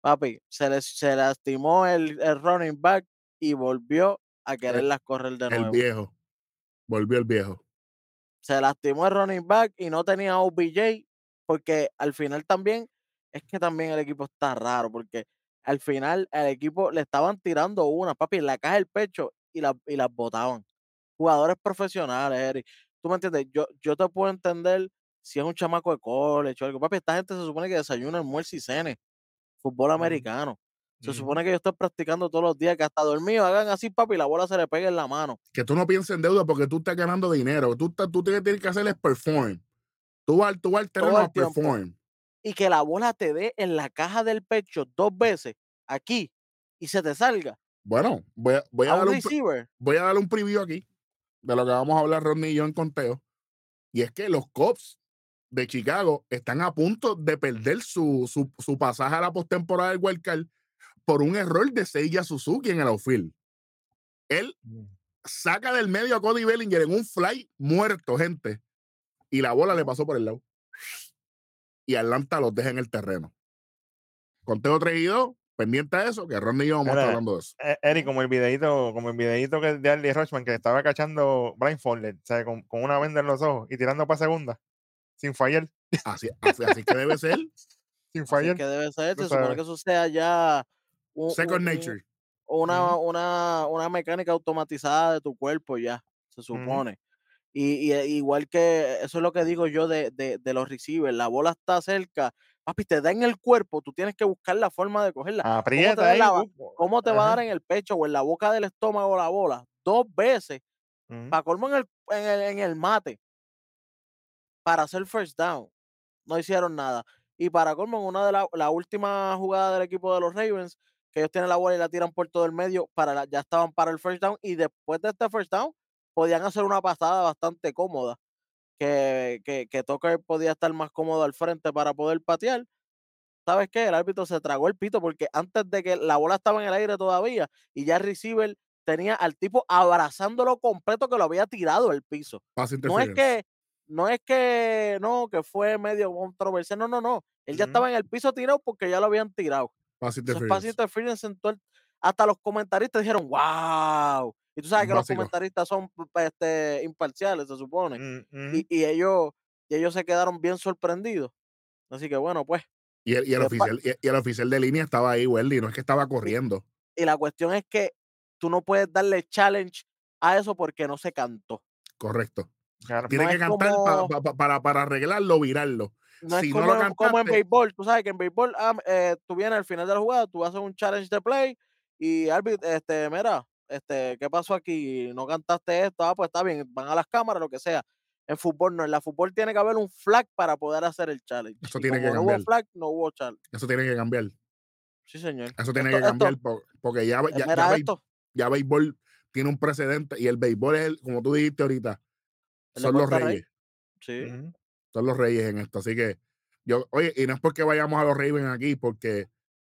Papi, se, le, se lastimó el, el running back y volvió a quererlas correr de el nuevo. viejo. Volvió el viejo. Se lastimó el running back y no tenía OBJ, porque al final también, es que también el equipo está raro, porque al final el equipo le estaban tirando una, papi, en la caja del pecho y, la, y las botaban. Jugadores profesionales, Eric. Tú me entiendes, yo, yo te puedo entender si es un chamaco de college o algo. Papi, esta gente se supone que desayuna, almuerza y cene. Fútbol americano. Se supone que yo estoy practicando todos los días, que hasta dormido hagan así, papi, y la bola se le pegue en la mano. Que tú no pienses en deuda porque tú estás ganando dinero. Tú, tú tienes, que hacer es perform. Tú vas, tú vas al terreno a perform. Y que la bola te dé en la caja del pecho dos veces aquí y se te salga Bueno, voy a, voy a a dar un voy a dar un preview aquí de lo que vamos a hablar Rodney y yo en conteo. Y es que los Cubs de Chicago están a punto de perder su, su, su pasaje a la postemporada del Wild Card por un error de Seiya Suzuki en el outfield. Él Mm. saca del medio a Cody Bellinger en un fly muerto, gente. Y la bola le pasó por el lado. Y Atlanta los deja en el terreno. Conteo 3 y 2, pendiente a eso, que Rodney y yo vamos a estar hablando de eso. Eh, Eric, como el videito, como el videito que de Andy Rochman que estaba cachando blindfolded, o sea, con, con una venda en los ojos y tirando para segunda, sin fallar, Así, así, así que debe ser. sin Así fallar. que debe ser. Se supone sabes. que eso sea ya un- Second un- nature. una, una, una mecánica automatizada de tu cuerpo ya, se supone. Y, y, igual que eso es lo que digo yo de, de, de los receivers, la bola está cerca, papi, te da en el cuerpo, tú tienes que buscar la forma de cogerla. Aprieta ahí. la- ¿Cómo te va a dar en el pecho o en la boca del estómago la bola? Dos veces, para colmo en el, en el, en el mate, para hacer first down. No hicieron nada. Y para colmo, en una de las la última jugada del equipo de los Ravens, que ellos tienen la bola y la tiran por todo el medio, para la- ya estaban para el first down. Y después de este first down, podían hacer una pasada bastante cómoda. Que, que, que Tucker podía estar más cómodo al frente para poder patear. ¿Sabes qué? El árbitro se tragó el pito porque antes de que la bola estaba en el aire todavía y ya el receiver tenía al tipo abrazándolo completo que lo había tirado al piso. No es que, no es que, no, que fue medio controversial, no, no, no. Él ya estaba en el piso tirado porque ya lo habían tirado. Pass interference. interference en todo el- Hasta los comentaristas dijeron, wow. Y tú sabes que Básico. los comentaristas son este, imparciales, se supone. Mm. Y, y ellos, y ellos se quedaron bien sorprendidos. Así que bueno, pues. Y el, y el oficial, y, y el oficial de línea estaba ahí, Welly, no es que estaba corriendo. Y la cuestión es que tú no puedes darle challenge a eso porque no se cantó. Correcto. Claro. Tiene No que cantar como- pa- pa- para, para arreglarlo, virarlo. No Si es no como, lo en- como en cantaste- béisbol. Tú sabes que en béisbol ah, eh, tú vienes al final de la jugada, tú haces un challenge de play y árbitro, este, mira, este, ¿qué pasó aquí? No cantaste esto, ah, pues está bien, van a las cámaras, lo que sea. En fútbol no, en la fútbol tiene que haber un flag para poder hacer el challenge. Eso Y tiene que como no hubo cambiar. flag, no hubo challenge. Eso tiene que cambiar. Sí, señor. Eso tiene Esto- que cambiar esto- po- porque ya, ya, ya, esto. ya béisbol tiene un precedente y el béisbol es, el- como tú dijiste ahorita, El son los deporte rey. reyes. Sí. Ujú. Son los reyes en esto. Así que, yo, oye, y no es porque vayamos a los Ravens aquí, porque,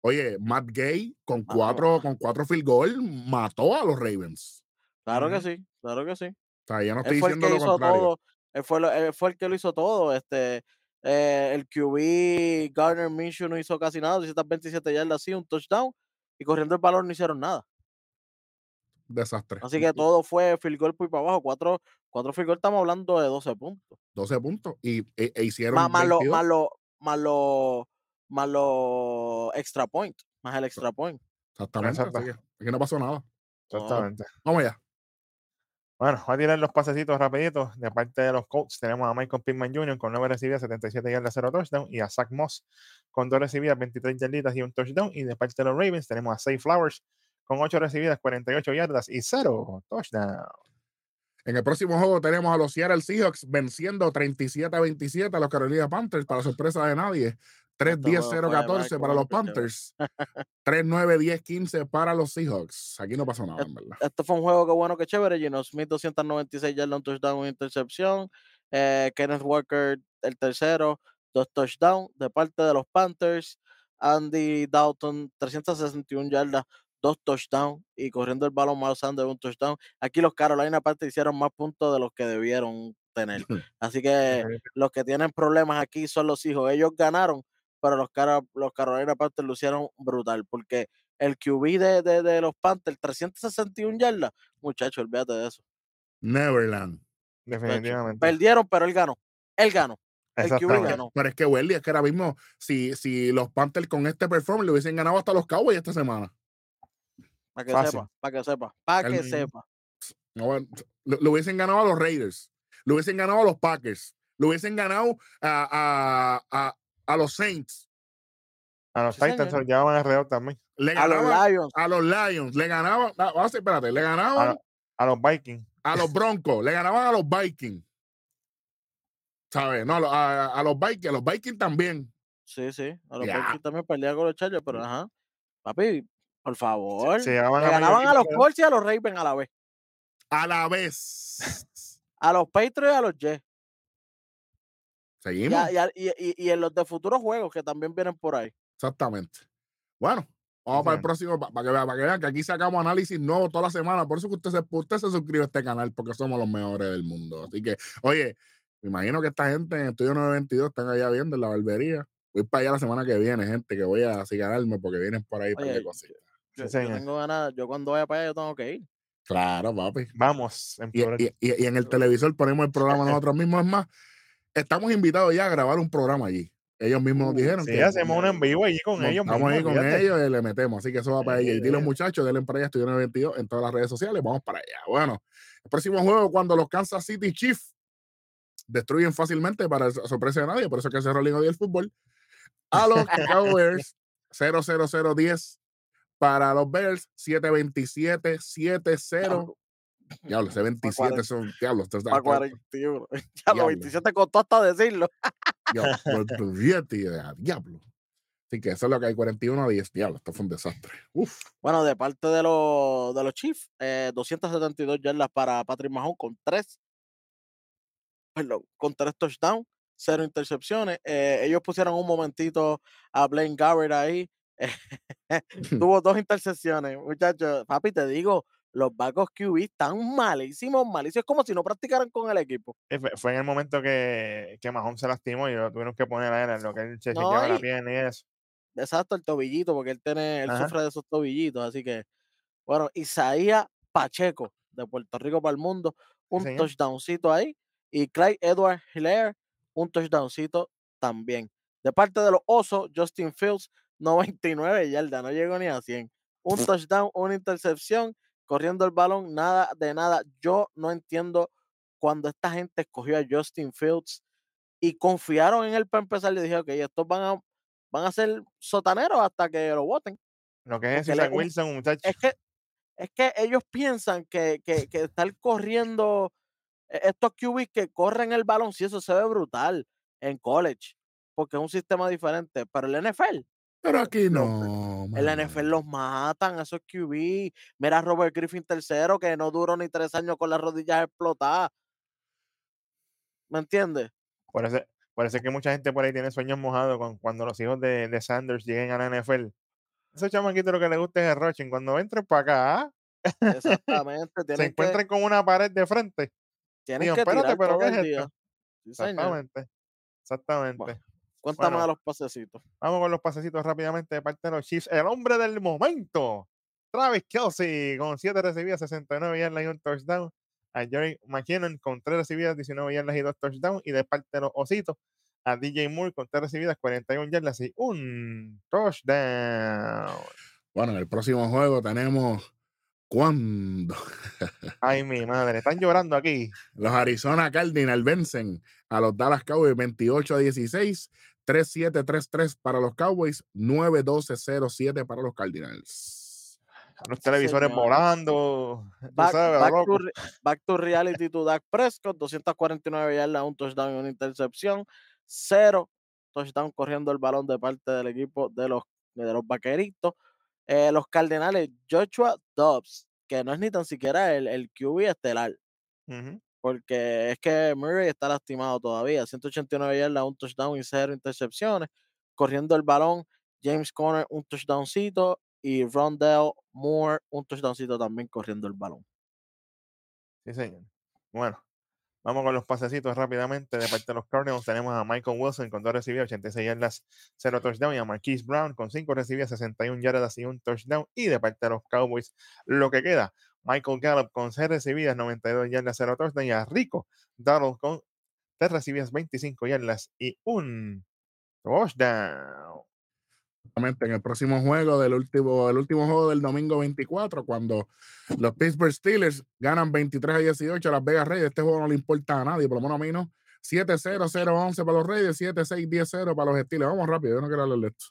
oye, Matt Gay con Ah, cuatro, con cuatro field goal mató a los Ravens. Claro que sí, claro que sí. O sea, ya no estoy diciendo que lo hizo contrario. todo. Él fue, lo- él fue el que lo hizo todo. Este, eh, el QB Garner Minshew no hizo casi nada, 227 yardas así, un touchdown. Y corriendo el balón no hicieron nada. Desastre. Así que todo fue field goal por para abajo. Cuatro, cuatro field goal, estamos hablando de 12 puntos. 12 puntos. Y e, e hicieron Más, más, lo, 22. más, lo, más, lo, más lo extra point. Más el extra point. Exactamente. Que aquí no pasó nada. Exactamente. Vamos allá. Bueno, voy a tirar los pasecitos rapiditos. De parte de los Colts tenemos a Michael Pittman Jr. con 9 recibidas, 77 yardas, 0 touchdown. Y a Zach Moss con 2 recibidas, 23 yarditas y un touchdown. Y de parte de los Ravens tenemos a Say Flowers con 8 recibidas, 48 yardas y 0 touchdown. En el próximo juego tenemos a los Seattle Seahawks venciendo 37 a 27 a los Carolina Panthers, para sorpresa de nadie. 3-10-0-14 para los Panthers. 3-9-10-15 para los Seahawks. Aquí no pasó nada, en verdad. Este fue un juego que bueno, que chévere. Gino Smith, 296 yardas, un touchdown, una intercepción. Eh, Kenneth Walker, el tercero, dos touchdowns de parte de los Panthers. Andy Dalton, 361 yardas, dos touchdowns y corriendo el balón Miles Sanders un touchdown. Aquí los Carolina aparte hicieron más puntos de los que debieron tener. Así que los que tienen problemas aquí son los hijos. Ellos ganaron, pero los, los Carolina Panthers lo hicieron brutal porque el QB de, de, de los Panthers, 361 yardas, muchachos, olvídate de eso. Neverland. Definitivamente. Perdieron, pero él ganó. Él ganó. El QB ganó. Pero es que Welly, es que ahora mismo, si, si los Panthers con este performance le hubiesen ganado hasta los Cowboys esta semana. Para que sepa, para que sepa, para que sepa. No, lo, hubiesen ganado a los Raiders, lo hubiesen ganado a los Packers, lo hubiesen ganado a, a, a, los Saints. A los Titans se llevaban alrededor también. Le a los Lions. A los Lions. Le ganaban, ah, espérate, le ganaban. A, los Vikings. A los Broncos. le ganaban a los Vikings. ¿Sabes? No, a, los Vikings, a los Vikings también. Sí, sí. A los Vikings también peleaban con los Chargers, pero ajá. Papi, por favor. le ganaban a los Colts y a los Ravens a la vez. A la vez. a los Patriots y a los Jets. Seguimos. Y, y, en los de futuros juegos que también vienen por ahí. Exactamente. Bueno, vamos para el próximo, para, que, para que vean que aquí sacamos análisis nuevo toda la semana. Por eso que usted se, usted se suscribe a este canal, porque somos los mejores del mundo. Así que, oye, me imagino que esta gente en Estudio 922 están allá viendo en la barbería. Voy para allá la semana que viene, gente, que voy a así ganarme porque vienen por ahí para que cositas. Yo, tengo ganas, yo cuando vaya para allá yo tengo que ir. Claro, papi. Vamos. y, y, en el televisor ponemos el programa nosotros mismos. Es más, estamos invitados ya a grabar un programa allí. Ellos mismos nos uh, dijeron sí, hacemos un en vivo allí con ellos. Vamos ahí con ellos y le metemos. Así que eso va para allá. Y dile los muchachos, denle para allá Estudio 92 en todas las redes sociales. Vamos para allá. Bueno, el próximo juego, cuando los Kansas City Chiefs destruyen fácilmente para sorpresa de nadie, por eso que se Liga del fútbol. A los Cowboys 00010 para los Bears 727 7-0. Diablo, ese 27 son diablos. Para 41. Ya 27 costó hasta decirlo. Diablo, diablo. Así que eso es lo que hay, 41 a 10. Diablo, esto fue un desastre. Uf. Bueno, de parte de los, de los Chiefs, eh, 272 yardas para Patrick Mahomes con 3 perdón, con tres touchdowns, cero intercepciones. Eh, ellos pusieron un momentito a Blaine Garrett ahí. Tuvo dos intercepciones, muchachos. Papi, te digo, los Bacos QB están malísimos, malísimos. Es como si no practicaran con el equipo. Fue en el momento que, que Mahomes se lastimó y lo tuvieron que poner a él en lo que él se no, la pierna y eso. Exacto, el tobillito, porque él tiene, él sufre de esos tobillitos. Así que, bueno, Isaías Pacheco de Puerto Rico para el mundo, un touchdowncito ahí y Clyde Edward Hilaire, un touchdowncito también. De parte de los Osos, Justin Fields, 99 yardas, no llegó ni a 100. Un touchdown, una intercepción, corriendo el balón, nada de nada. Yo no entiendo cuando esta gente escogió a Justin Fields y confiaron en él para empezar. Le dije, ok, estos van a, van a ser sotaneros hasta que lo voten. Lo que es Zach Wilson, muchachos. Es que, es que ellos piensan que, que, que estar corriendo e, estos QBs que corren el balón, si eso se ve brutal en college, porque es un sistema diferente, pero el NFL. Pero aquí no. El NFL los matan, esos QB. Mira a Robert Griffin tercero, que no duró ni tres años con las rodillas explotadas. ¿Me entiendes? Parece, parece que mucha gente por ahí tiene sueños mojados con, cuando los hijos de, Sanders lleguen a la NFL. Esos chamaquitos lo que les gusta es el rushing. Cuando entren para acá, ¿ah? Exactamente. se encuentren con una pared de frente. Tienes que espérate, pero ¿qué es esto? Exactamente. Exactamente. Cuéntame de los pasecitos. Vamos con los pasecitos rápidamente de parte de los Chiefs. El hombre del momento. Travis Kelsey con 7 recibidas, 69 yardas y un touchdown. A Jerry McKinnon con 3 recibidas, 19 yardas y 2 touchdowns. Y de parte de los Ositos, a DJ Moore con 3 recibidas, 41 yardas y un touchdown. Bueno, en el próximo juego tenemos ¿Cuándo? Ay, mi madre, están llorando aquí. Los Arizona Cardinals vencen a los Dallas Cowboys 28 a 16, 3-7-3-3 para los Cowboys, 9-12-0-7 para los Cardinals. Los televisores señor. volando. Back, sabes, back to, back to reality to Dak Prescott, 249 yardas, un touchdown y una intercepción, cero touchdown corriendo el balón de parte del equipo de los, de los vaqueritos. Eh, los Cardenales, Joshua Dobbs, que no es ni tan siquiera el, el QB estelar, Ujú. Porque es que Murray está lastimado todavía, 189 yardas, un touchdown y cero intercepciones. Corriendo el balón, James Conner, un touchdowncito, y Rondell Moore, un touchdowncito también corriendo el balón. Sí, señor. Bueno, vamos con los pasecitos rápidamente. De parte de los Cardinals tenemos a Michael Wilson con dos recibidas, 86 yardas, 0 touchdown. Y a Marquise Brown con 5 recibidas, 61 yardas y un touchdown. Y de parte de los Cowboys, lo que queda, Michael Gallup con 6 recibidas, 92 yardas, 0 touchdown. Y a Rico Donald con 3 recibidas, 25 yardas y un touchdown. En el próximo juego del último, el último juego del domingo 24, cuando los Pittsburgh Steelers ganan 23 a 18 a Las Vegas Raiders. Este juego no le importa a nadie, por lo menos a mí no. 7-0, 0-11 para los Raiders, 7-6, 10-0 para los Steelers. Vamos rápido, yo no quiero hablar de esto.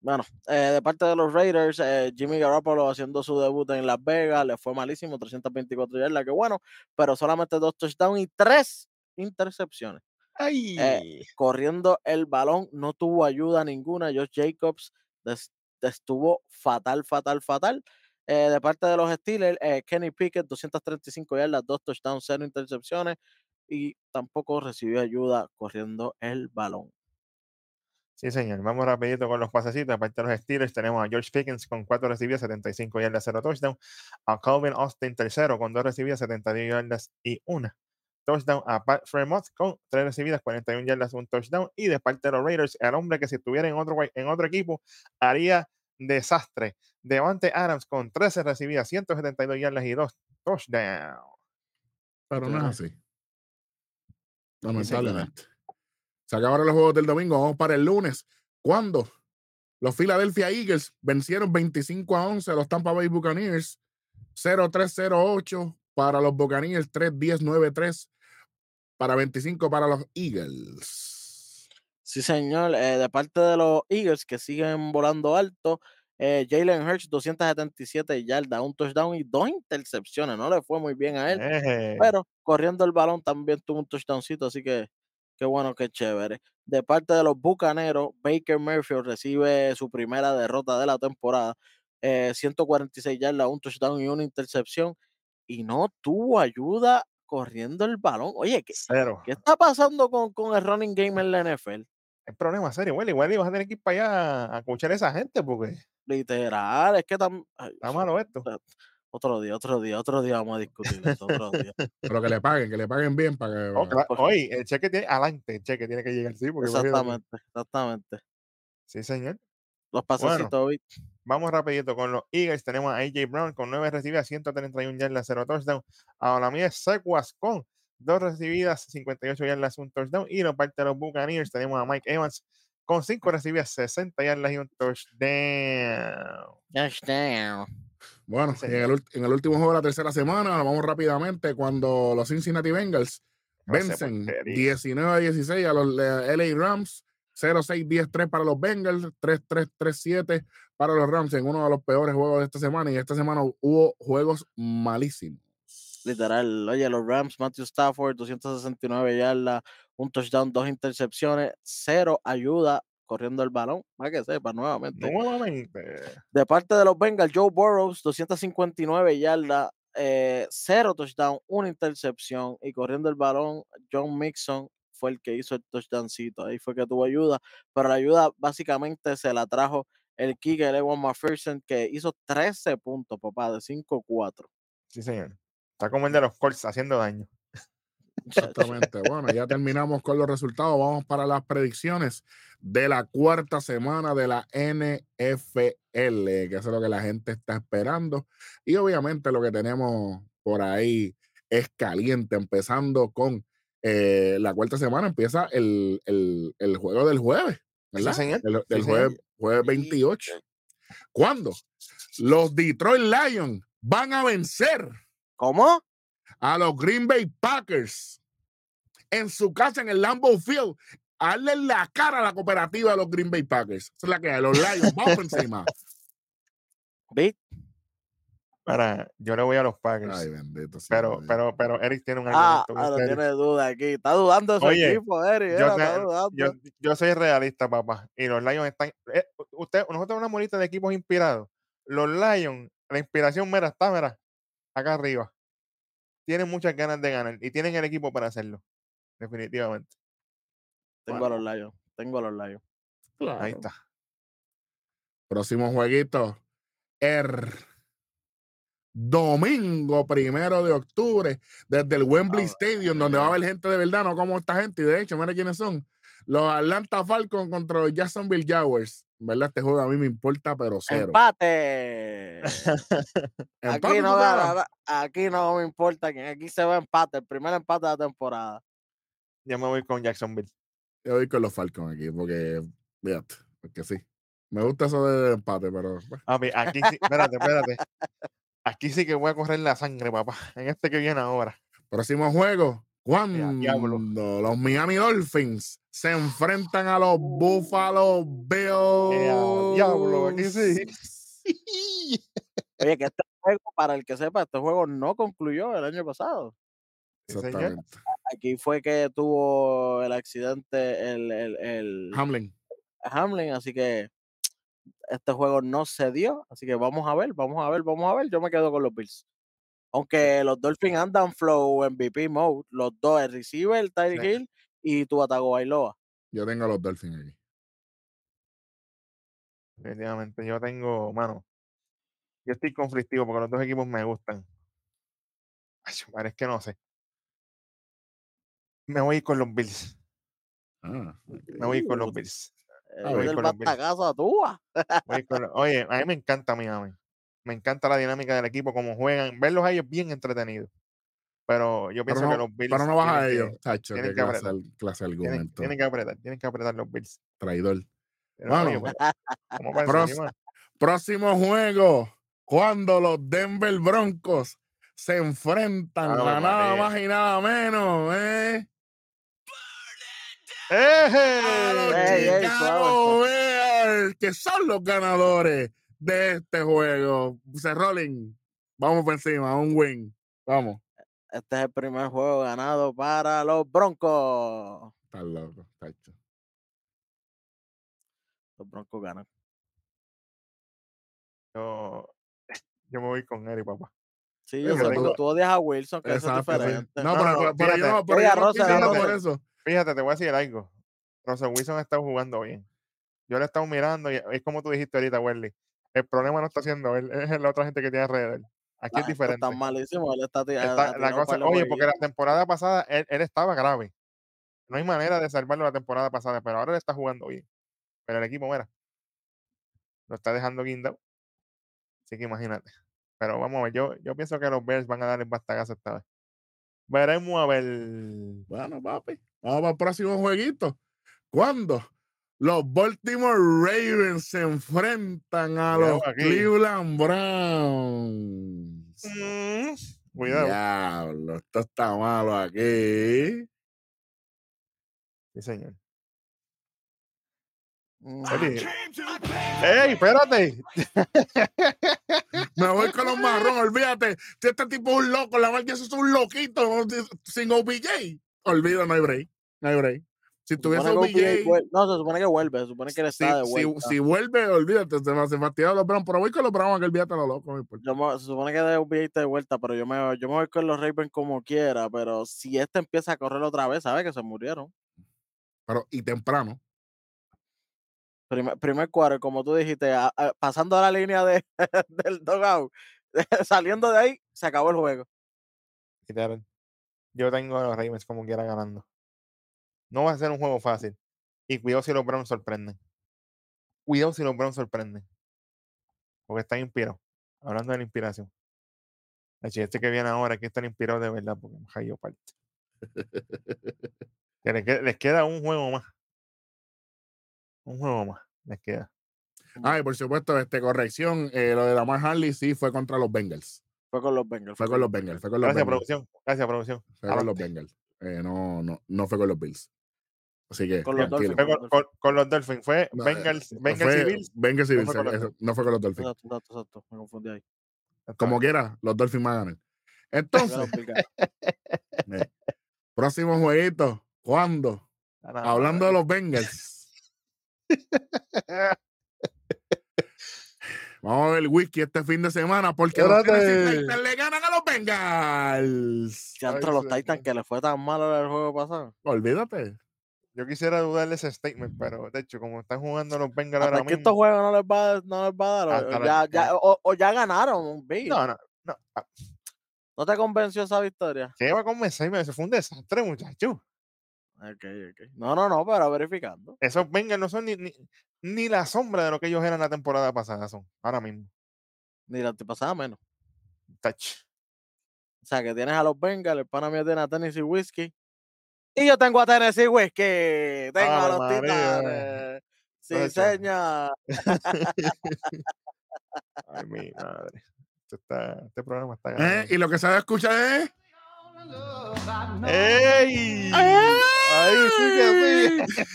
Bueno, eh, de parte de los Raiders, eh, Jimmy Garoppolo haciendo su debut en Las Vegas, le fue malísimo, 324 yardas, que bueno, pero solamente dos touchdowns y tres intercepciones. ¡Ay! Corriendo el balón, no tuvo ayuda ninguna. Josh Jacobs estuvo fatal, fatal, fatal. Eh, de parte de los Steelers, eh, Kenny Pickett, 235 yardas, dos touchdowns, cero intercepciones y tampoco recibió ayuda corriendo el balón. Sí, señor. Vamos rapidito con los pasecitos. Aparte de los Steelers, tenemos a George Pickens con 4 recibidas, 75 yardas, 0 touchdown. A Calvin Austin tercero con 2 recibidas, 72 yardas y 1 touchdown. A Pat Fremont con 3 recibidas, 41 yardas, 1 touchdown. Y de parte de los Raiders, el hombre que si estuviera en otro, en otro equipo haría desastre. Devante Adams con 13 recibidas, 172 yardas y 2 touchdowns. Pero no es así. Lamentablemente. Se acabaron los juegos del domingo. Vamos para el lunes. Cuando los Philadelphia Eagles vencieron 25 a 11 a los Tampa Bay Buccaneers. 0-3-0-8 para los Buccaneers. 3-10-9-3 para 25 para los Eagles. Sí, señor. eh, de parte de los Eagles que siguen volando alto, eh, Jalen Hurts, 277 yardas, un touchdown y dos intercepciones. No le fue muy bien a él, Eh, pero corriendo el balón también tuvo un touchdowncito, así que qué bueno, qué chévere. De parte de los Bucaneros, Baker Mayfield recibe su primera derrota de la temporada. eh, 146 yardas, un touchdown y una intercepción. Y no tuvo ayuda corriendo el balón. Oye, ¿qué, cero. qué está pasando con, con el running game en la NFL? Es problema serio. Igual, igual ibas a tener que ir para allá a escuchar a esa gente porque Literal, es que tam- ay, está malo esto. Otro día, otro día, otro día vamos a discutir eso, otro día. Pero que le paguen, que le paguen bien para que. Claro. Oye, el cheque tiene adelante, el cheque tiene que llegar, sí, porque. Exactamente, exactamente. Sí, señor. Los pasecitos, Vic. Vamos rapidito con los Eagles. Tenemos a AJ Brown con 9 recibidas, 131 yardas, 0 touchdown. A la mía es Sequas con 2 recibidas, 58 yardas, 1 touchdown. Y de parte de los Buccaneers tenemos a Mike Evans con 5 recibidas, 60 yardas y un touchdown. Touchdown. Bueno, Sí, en el, en el último juego de la tercera semana, vamos rápidamente cuando los Cincinnati Bengals No vencen porquería. 19 a 16 a los eh, LA Rams, 0-6-10-3 para los Bengals, 3-3-3-7 para los Rams en uno de los peores juegos de esta semana. Y esta semana hubo juegos malísimos. Literal, oye, los Rams, Matthew Stafford, 269 yardas, un touchdown, dos intercepciones, cero ayuda corriendo el balón, para que sepa nuevamente. Nuevamente. De parte de los Bengals, Joe Burrows, 259 yardas, eh, cero touchdown, una intercepción y corriendo el balón, John Mixon fue el que hizo el touchdowncito. Ahí fue que tuvo ayuda, pero la ayuda básicamente se la trajo el kicker Ewan McPherson que hizo 13 puntos, papá, de 5-4. Sí, señor. Está como el de los Colts haciendo daño. Exactamente. Bueno, ya terminamos con los resultados. Vamos para las predicciones de la cuarta semana de la NFL, que eso es lo que la gente está esperando. Y obviamente lo que tenemos por ahí es caliente, empezando con eh, la cuarta semana, empieza el, el- el juego del jueves, ¿verdad? señor. El, Sí, el señor. jueves, jueves 28. ¿Cuándo? Los Detroit Lions van a vencer ¿Cómo? A los Green Bay Packers en su casa en el Lambeau Field en la cara a la cooperativa de los Green Bay Packers. Esa es la que hay, los Lions, vamos por encima. Vic, Para, yo le voy a los Packers. Ay, bendito. pero, pero, pero Eric tiene un Ah, argumento ahora serio. tiene duda aquí. Está dudando de su Oye, equipo, Eri. yo era, sé-. Yo, yo soy realista, papá. Y los Lions están. eh, usted, nosotros tenemos una monita de equipos inspirados. Los Lions, la inspiración mera está, mira, acá arriba. Tienen muchas ganas de ganar y tienen el equipo para hacerlo. Definitivamente. Tengo a los Lions. Tengo a los Lions. Ahí está. Próximo jueguito. El domingo primero de octubre, desde el Wembley Ah, Stadium, donde va a haber gente de verdad, no como esta gente. Y de hecho, mira quiénes son. Los Atlanta Falcons contra los Jacksonville Jaguars. ¿Verdad? Este juego a mí me importa, pero cero. ¡Empate! Empate, Aquí no aquí no me importa. Aquí se va empate. El primer empate de la temporada. Yo me voy con Jacksonville. Yo voy con los Falcons aquí, porque, fíjate, porque sí. Me gusta eso del empate, pero pues, aquí sí, espérate, espérate. Aquí sí que voy a correr la sangre, papá. En este que viene ahora. Próximo juego. Cuando diablo. los Miami Dolphins se enfrentan a los Buffalo Bills. Eh, a diablo, aquí sí. Oye, que este juego, para el que sepa, este juego no concluyó el año pasado. Exactamente. Aquí fue que tuvo el accidente el, el, el Hamlin. Hamlin, así que este juego no se dio. Así que vamos a ver, vamos a ver, vamos a ver. Yo me quedo con los Bills. Aunque los Dolphins andan flow MVP mode, los dos, el receiver, Tyreek Sí. Hill y tu Atago Bailoa. Yo tengo a los Dolphins aquí. Definitivamente. Yo tengo, mano. Yo estoy conflictivo porque los dos equipos me gustan. Ay, madre, es que no sé. Me voy a ir con los Bills. Ah, Me voy a ir con los Bills. Voy del con los Bills. batacazo a Tua. Voy a ir con los- Oye, a mí me encanta Miami. Me encanta la dinámica del equipo, cómo juegan. Verlos a ellos bien entretenidos. Pero yo pero, pienso que no, los Bills. pero no vas a que- ellos, Tacho. tienen que clase, apretar. al- clase de Tienen, argumento. tienen que apretar, tienen que apretar los Bills. Traidor. Pero, Bueno, pero, ¿cómo para pros- desanimar? Próximo juego. Cuando los Denver Broncos se enfrentan Ave a nada María. más y nada menos, ¿eh? A los ey, Chicago Bears, que son los ganadores de este juego. Se rolling. Vamos por encima, un win. Vamos. Este es el primer juego ganado para los Broncos. Estás loco, tacho. Los Broncos ganan. Yo, yo me voy con Eric, papá. Sí, yo sé, tú- tú odias a Wilson, que eso es Exacto, sí. diferente. No, No, pero, no, pero- pero yo fíjate. no, pero yo no Rosa, Rosa. por eso. Fíjate, te voy a decir algo. Russell Wilson ha estado jugando bien. Yo le he estado mirando y es como tú dijiste ahorita, Welly. El problema no está siendo él, es la otra gente que tiene alrededor. Aquí Ah, es esto diferente. Está malísimo. Él está, Está- la cosa, oye, porque la temporada pasada él, él estaba grave. No hay manera de salvarlo la temporada pasada, pero ahora él está jugando bien. Pero el equipo, mira, lo está dejando guindado. Así que imagínate. Pero vamos a ver, yo, yo pienso que los Bears van a dar el bastagazo esta vez. Veremos a ver. Bueno, papi. Vamos para el próximo jueguito. ¿Cuándo? Los Baltimore Ravens se enfrentan a los aquí. Cleveland Browns. Mm, cuidado. Diablo, esto está malo aquí. Sí, señor. Mm, Oye, ¡Ey, espérate! Me voy con los marrones, olvídate. Si este tipo es un loco, la verdad es un loquito sin OBJ. Olvida, no hay break. No hay break. Si se tuviese OBJ vuel- No, se supone que vuelve. Se supone que él si, está de si- vuelta. si vuelve, olvídate, se me hace fastidiar los Browns. Pero voy con los Browns, que olvídate lo loco. no importa. Yo me- se supone que de OBJ está de vuelta, pero yo me, yo me voy con los Ravens como quiera. Pero si este empieza a correr otra vez, ¿sabes? Que se murieron. Pero, y temprano. Primer, primer quarter, como tú dijiste, a- a- pasando a la línea de, del dugout, saliendo de ahí, se acabó el juego. Literal. Yo tengo a los Ravens como quiera ganando. No va a ser un juego fácil. Y cuidado si los Browns sorprenden. Cuidado si los Browns sorprenden. Porque están inspirados. Hablando de la inspiración. Este que viene ahora, que están inspirados de verdad, porque me parte. Que les, queda, les queda un juego más. Un juego más. Les queda. Ah, y por supuesto, este, corrección, eh, lo de Lamar Harley sí fue contra los Bengals. Fue con los Bengals. Fue con los Bengals, fue con los Gracias, Bengals. producción. Gracias, producción. Fue con los. Bengals. Eh, no, no, no fue con los Bills. Así que, Con los. Dolphins. Fue con, con- con los Dolphins. Fue No, eh, Bengals, no Bengals y fue Bills. Bengals y no fue con los eso, no fue con los Dolphins. Exacto, exacto, exacto. Me confundí ahí. Como quiera, los Dolphins van a ganar. Entonces, eh, próximo jueguito. ¿Cuándo? Hablando de los Bengals. Vamos a ver el whisky este fin de semana porque los Espérate. Titans le ganan a los Bengals. Ya entre los. Titans que le fue tan malo el juego pasado. Olvídate. Yo quisiera dudarle ese statement, pero de hecho, como están jugando los Bengals Hasta ahora estos mismo. juegos no les va, no les va a dar. o- ya, ya- ya. o, o ya ganaron, Bill. No, no, no. ah, ¿No te convenció esa victoria? ¿Qué va a convencerme? Eso fue un desastre, muchacho. Ok, ok. No, no, no, pero verificando. Esos Bengals no son ni, ni, ni la sombra de lo que ellos eran la temporada pasada, son ahora mismo. Ni la antepasada menos. Touch. O sea, que tienes a los Bengals, el pana mío tiene a Tennessee Whiskey. Y yo tengo a Tennessee Whiskey. Tengo a los María. Titanes. Sí, Tacho. señor. Ay, mi madre. Esto está, este programa está ¿Eh? ganando. Y lo que se escucha es. ¡Ey! Ahí sí que sí.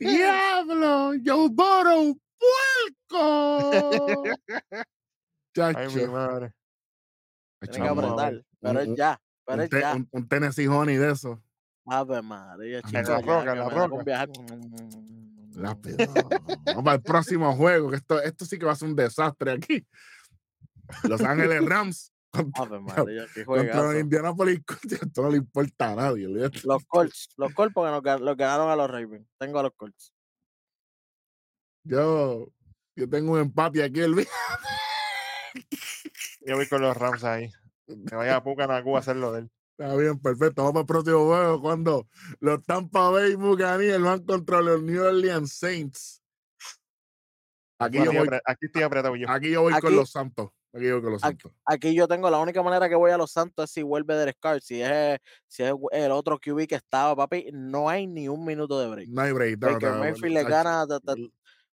¡Diablo! ¡Joe Burrow! ¡Puerco! Ay, mi Chacho. madre. Tienen que apretar. Pero es ya. Pero es ya. un- un Tennessee Honey de eso. Ave María, En chico. la ya, roca, la roca. Rápido. Vamos para el próximo juego. Que esto, esto sí que va a ser un desastre aquí. Los Ángeles Rams contra, Ave María, qué contra los. Indianapolis Colts. Esto no le importa a nadie. olvídate. Los Colts. Los Colts porque nos, los ganaron a los Ravens. Tengo a los Colts. Yo, yo tengo un empate aquí. El Yo voy con los Rams ahí. Que vaya a Pucanacú a hacerlo de él. Está bien, perfecto. Vamos para el próximo juego cuando los Tampa Bay Buccaneers van contra los New Orleans Saints. Aquí yo Aquí, voy, apre- aquí estoy apretado yo. aquí yo voy con los Santos. Aquí yo voy con los Aquí- Santos. Aquí yo tengo la única manera que voy a los Santos es si vuelve Derek Carr. Si es, si es el otro QB que estaba, papi, no hay ni un minuto de break. No hay break. no, Baker no, Mayfield le gana de- de-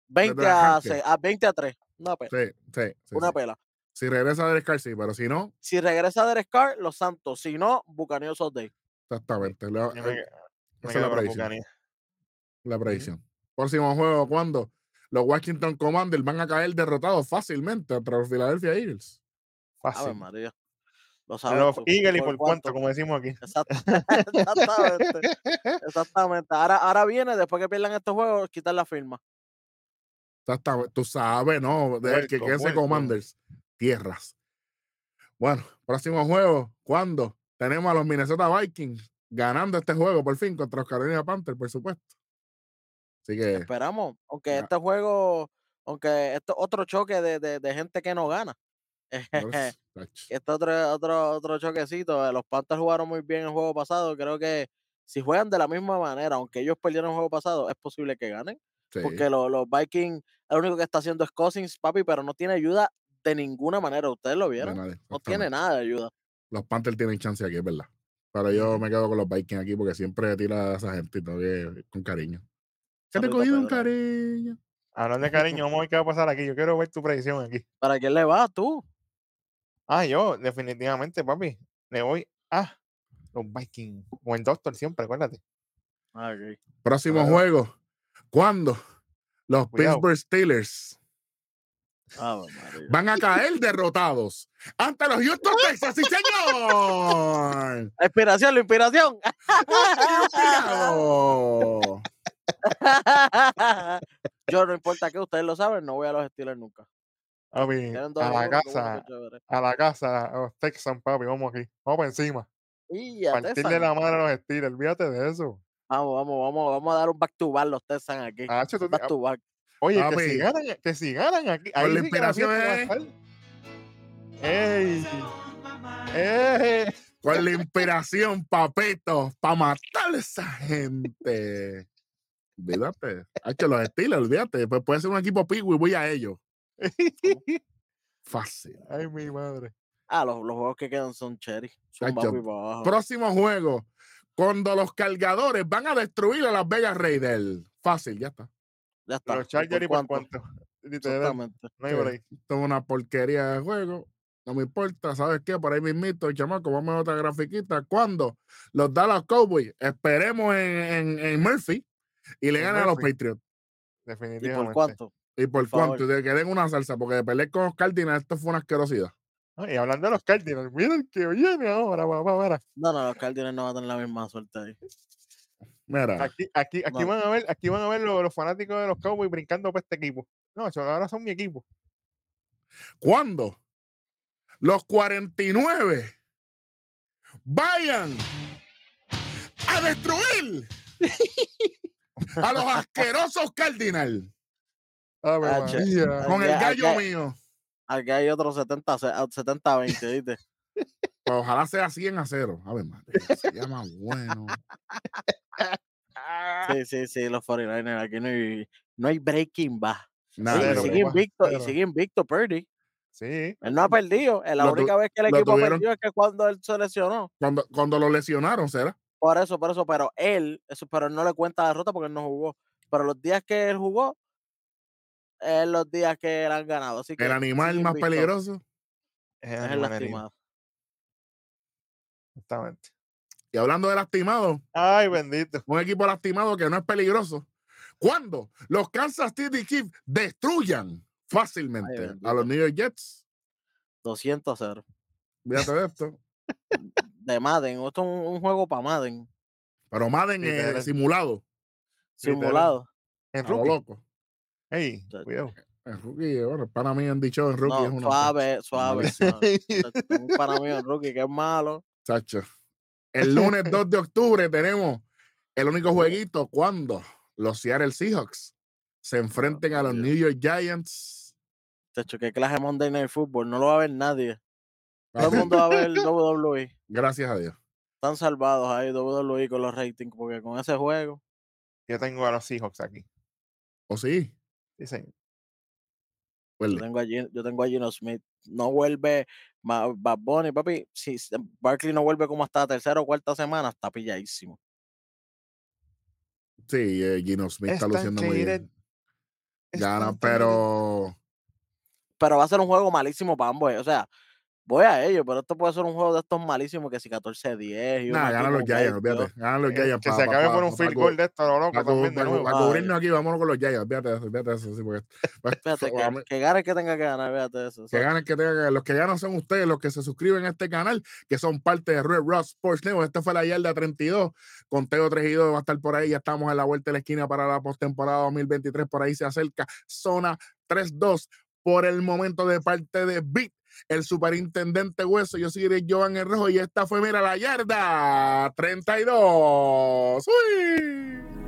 20 la a, arranque. se- a 20 a 3. Una, pe- Sí, sí, sí, una sí. pela. Si regresa Derek Carr, sí, pero si no, Si regresa Derek Carr, los Santos. Si no, Bucaneros all day. exactamente. La, me, eh, me esa es la predicción. La predicción. Próximo juego, cuando los Washington Commanders van a caer derrotados fácilmente contra los Philadelphia Eagles. Fácil. María. Lo A sabes Los Eagles y por cuánto, como decimos aquí. Exact- Exactamente. Exactamente. Ahora, ahora viene, después que pierdan estos juegos, quitar la firma. Exactamente. Tú sabes, ¿no? De que, que ese. Commanders. Tierras. Bueno, próximo juego, cuando tenemos a los Minnesota Vikings ganando este juego por fin contra los Carolina Panthers, por supuesto. Así que Esperamos. Aunque Ya. este juego, aunque esto es otro choque de, de- de gente que no gana. este otro, otro, otro choquecito. eh, Los Panthers jugaron muy bien el juego pasado. Creo que si juegan de la misma manera, aunque ellos perdieron el juego pasado, es posible que ganen. sí, Porque lo- los Vikings, lo único que está haciendo es Cousins, papi, pero no tiene ayuda de ninguna manera. Ustedes lo vieron. nadie, No tiene nada de ayuda. Los Panthers tienen chance aquí, es verdad. Pero yo me quedo con los Vikings aquí porque siempre tira a esa gente y con cariño. Que te he cogido un cariño. Hablando de cariño, vamos a ver qué va a pasar aquí. Yo quiero ver tu predicción aquí. ¿Para quién le vas tú? Ah, yo, definitivamente, papi. Le voy a los Vikings. O el Doctor siempre, acuérdate. Ah. Próximo juego. ¿Cuándo? Los Cuidado. Pittsburgh Steelers Van a caer derrotados ante los Houston Texans, sí señor. La inspiración, la inspiración. Yo no importa que ustedes lo saben, no voy a los Steelers nunca. Tienen dos a la casa, a la casa, a los Texans, papi, vamos aquí. Vamos para encima. Y a Partirle Texans. la madre a los Steelers, olvídate de eso. Vamos, vamos, vamos, vamos a dar un back to back los Texans aquí. Tú- Back to back. Oye, que si ganan, que si ganan aquí. Con ahí la sí que inspiración a es-. ¡Ey! ¡Ey! Con la inspiración, papito, para matar a esa gente. Olvídate. Hacho, los Steelers, olvídate. Pues puede ser un equipo pigo y voy a ellos. Fácil. Ay, mi madre. Ah, los, los juegos que quedan son cherry. Son para abajo. Próximo juego. Cuando los cargadores van a destruir a las Vegas Raiders. Fácil, ya está. Ya está. Los Chargers y por cuánto. Exactamente. no hay break. Esto es una porquería de juego. No me importa, ¿sabes qué? Por ahí mismito, chamaco, vamos a otra grafiquita. Cuando los Dallas Cowboys esperemos en, en- en Murphy y le En ganen a los. Patriots. ¿Y Definitivamente. por cuánto? ¿Y por Por cuánto? De que den una salsa, porque de pelear con los Cardinals esto fue una asquerosidad. Y hablando de los Cardinals, mira el que viene ahora, papá. No, no, los Cardinals no van a tener la misma suerte ahí. Mira, Aquí, aquí, aquí No. van a ver, aquí van a ver los, los fanáticos de los Cowboys brincando para este equipo. No, eso ahora son mi equipo. ¿cuándo? Los 49 vayan a destruir a los asquerosos Ah, che. María. con el gallo aquí- mío. Aquí hay otros 70, se- ah, 70-20, ¿viste? Pues ojalá sea 100 a 0. A ver, madre, sería más bueno. Sí, sí, sí, los 49ers. Aquí no hay, no hay breaking back. Nada, y Cero, sigue invicto, y cero. sigue invicto Purdy. Sí, Él no ha perdido. Eh, La Lo tu- única vez que el equipo tuvieron- perdió es que cuando él se lesionó. Cuando, cuando lo lesionaron, ¿será? Por eso, por eso, pero él, eso, pero él no le cuenta la derrota porque él no jugó. Pero los días que él jugó, es los días que él han ganado. Así que El animal más invicto. peligroso. es el animal herido, lastimado. Exactamente. Y hablando de lastimados, Ay, bendito. un equipo lastimado que no es peligroso. Cuando los Kansas City Chiefs destruyan fácilmente Ay, a los New York Jets, 200 a 0. fíjate de esto. De Madden. Esto es un, un juego para Madden. Pero Madden Literal. eh, simulado. Simulado. En lo rookie. loco. Ey, cuidado. En rookie, bueno, para mí han dicho en rookie No, es una suave, suave. suave. Un para mí un rookie que es malo. Chacho. El lunes 2 de octubre tenemos el único jueguito cuando los Seattle Seahawks se enfrenten a los Dios. New York Giants. Chacho, que clase de Monday Night Football. No lo va a ver nadie. Todo el mundo va a ver el WWE. Gracias a Dios. Están salvados ahí WWE con los ratings porque con ese juego. Yo tengo a los Seahawks aquí. ¿O sí? Dicen, Pues, Yo tengo a, Gino- yo tengo a Gino Smith. No vuelve Bad Bunny, papi. Si Barkley no vuelve como hasta la tercera o cuarta semana, está pilladísimo. sí, eh, Gino Smith está luciendo muy bien. Gana, pero Pero va a ser un juego malísimo para ambos. O sea, voy a ello, pero esto puede ser un juego de estos malísimos que si 14-10. y uno nada, aquí ganan los Giants, 22. olvídate. Ganan los Giants. que se acabe por un field goal de esto, lo loco Para, cubrirnos aquí, vámonos con los Giants. Olvídate de eso, olvídate de eso. Sí, porque, Fíjate, que, que gane el que tenga que ganar, fíjate de eso. que sea, ganen, que tengan, que- los que ganan son ustedes, los que se suscriben a este canal, que son parte de Red Rock Sports Network. Esta fue la yarda 32. Conteo 3 y 2 va a estar por ahí. Ya estamos en la vuelta de la esquina para la postemporada 2023. Por ahí se acerca zona 3-2 por el momento de parte de Bit, el superintendente Hueso. Yo soy Joan El Rojo y esta fue, mira, la yarda 32. ¡Uy!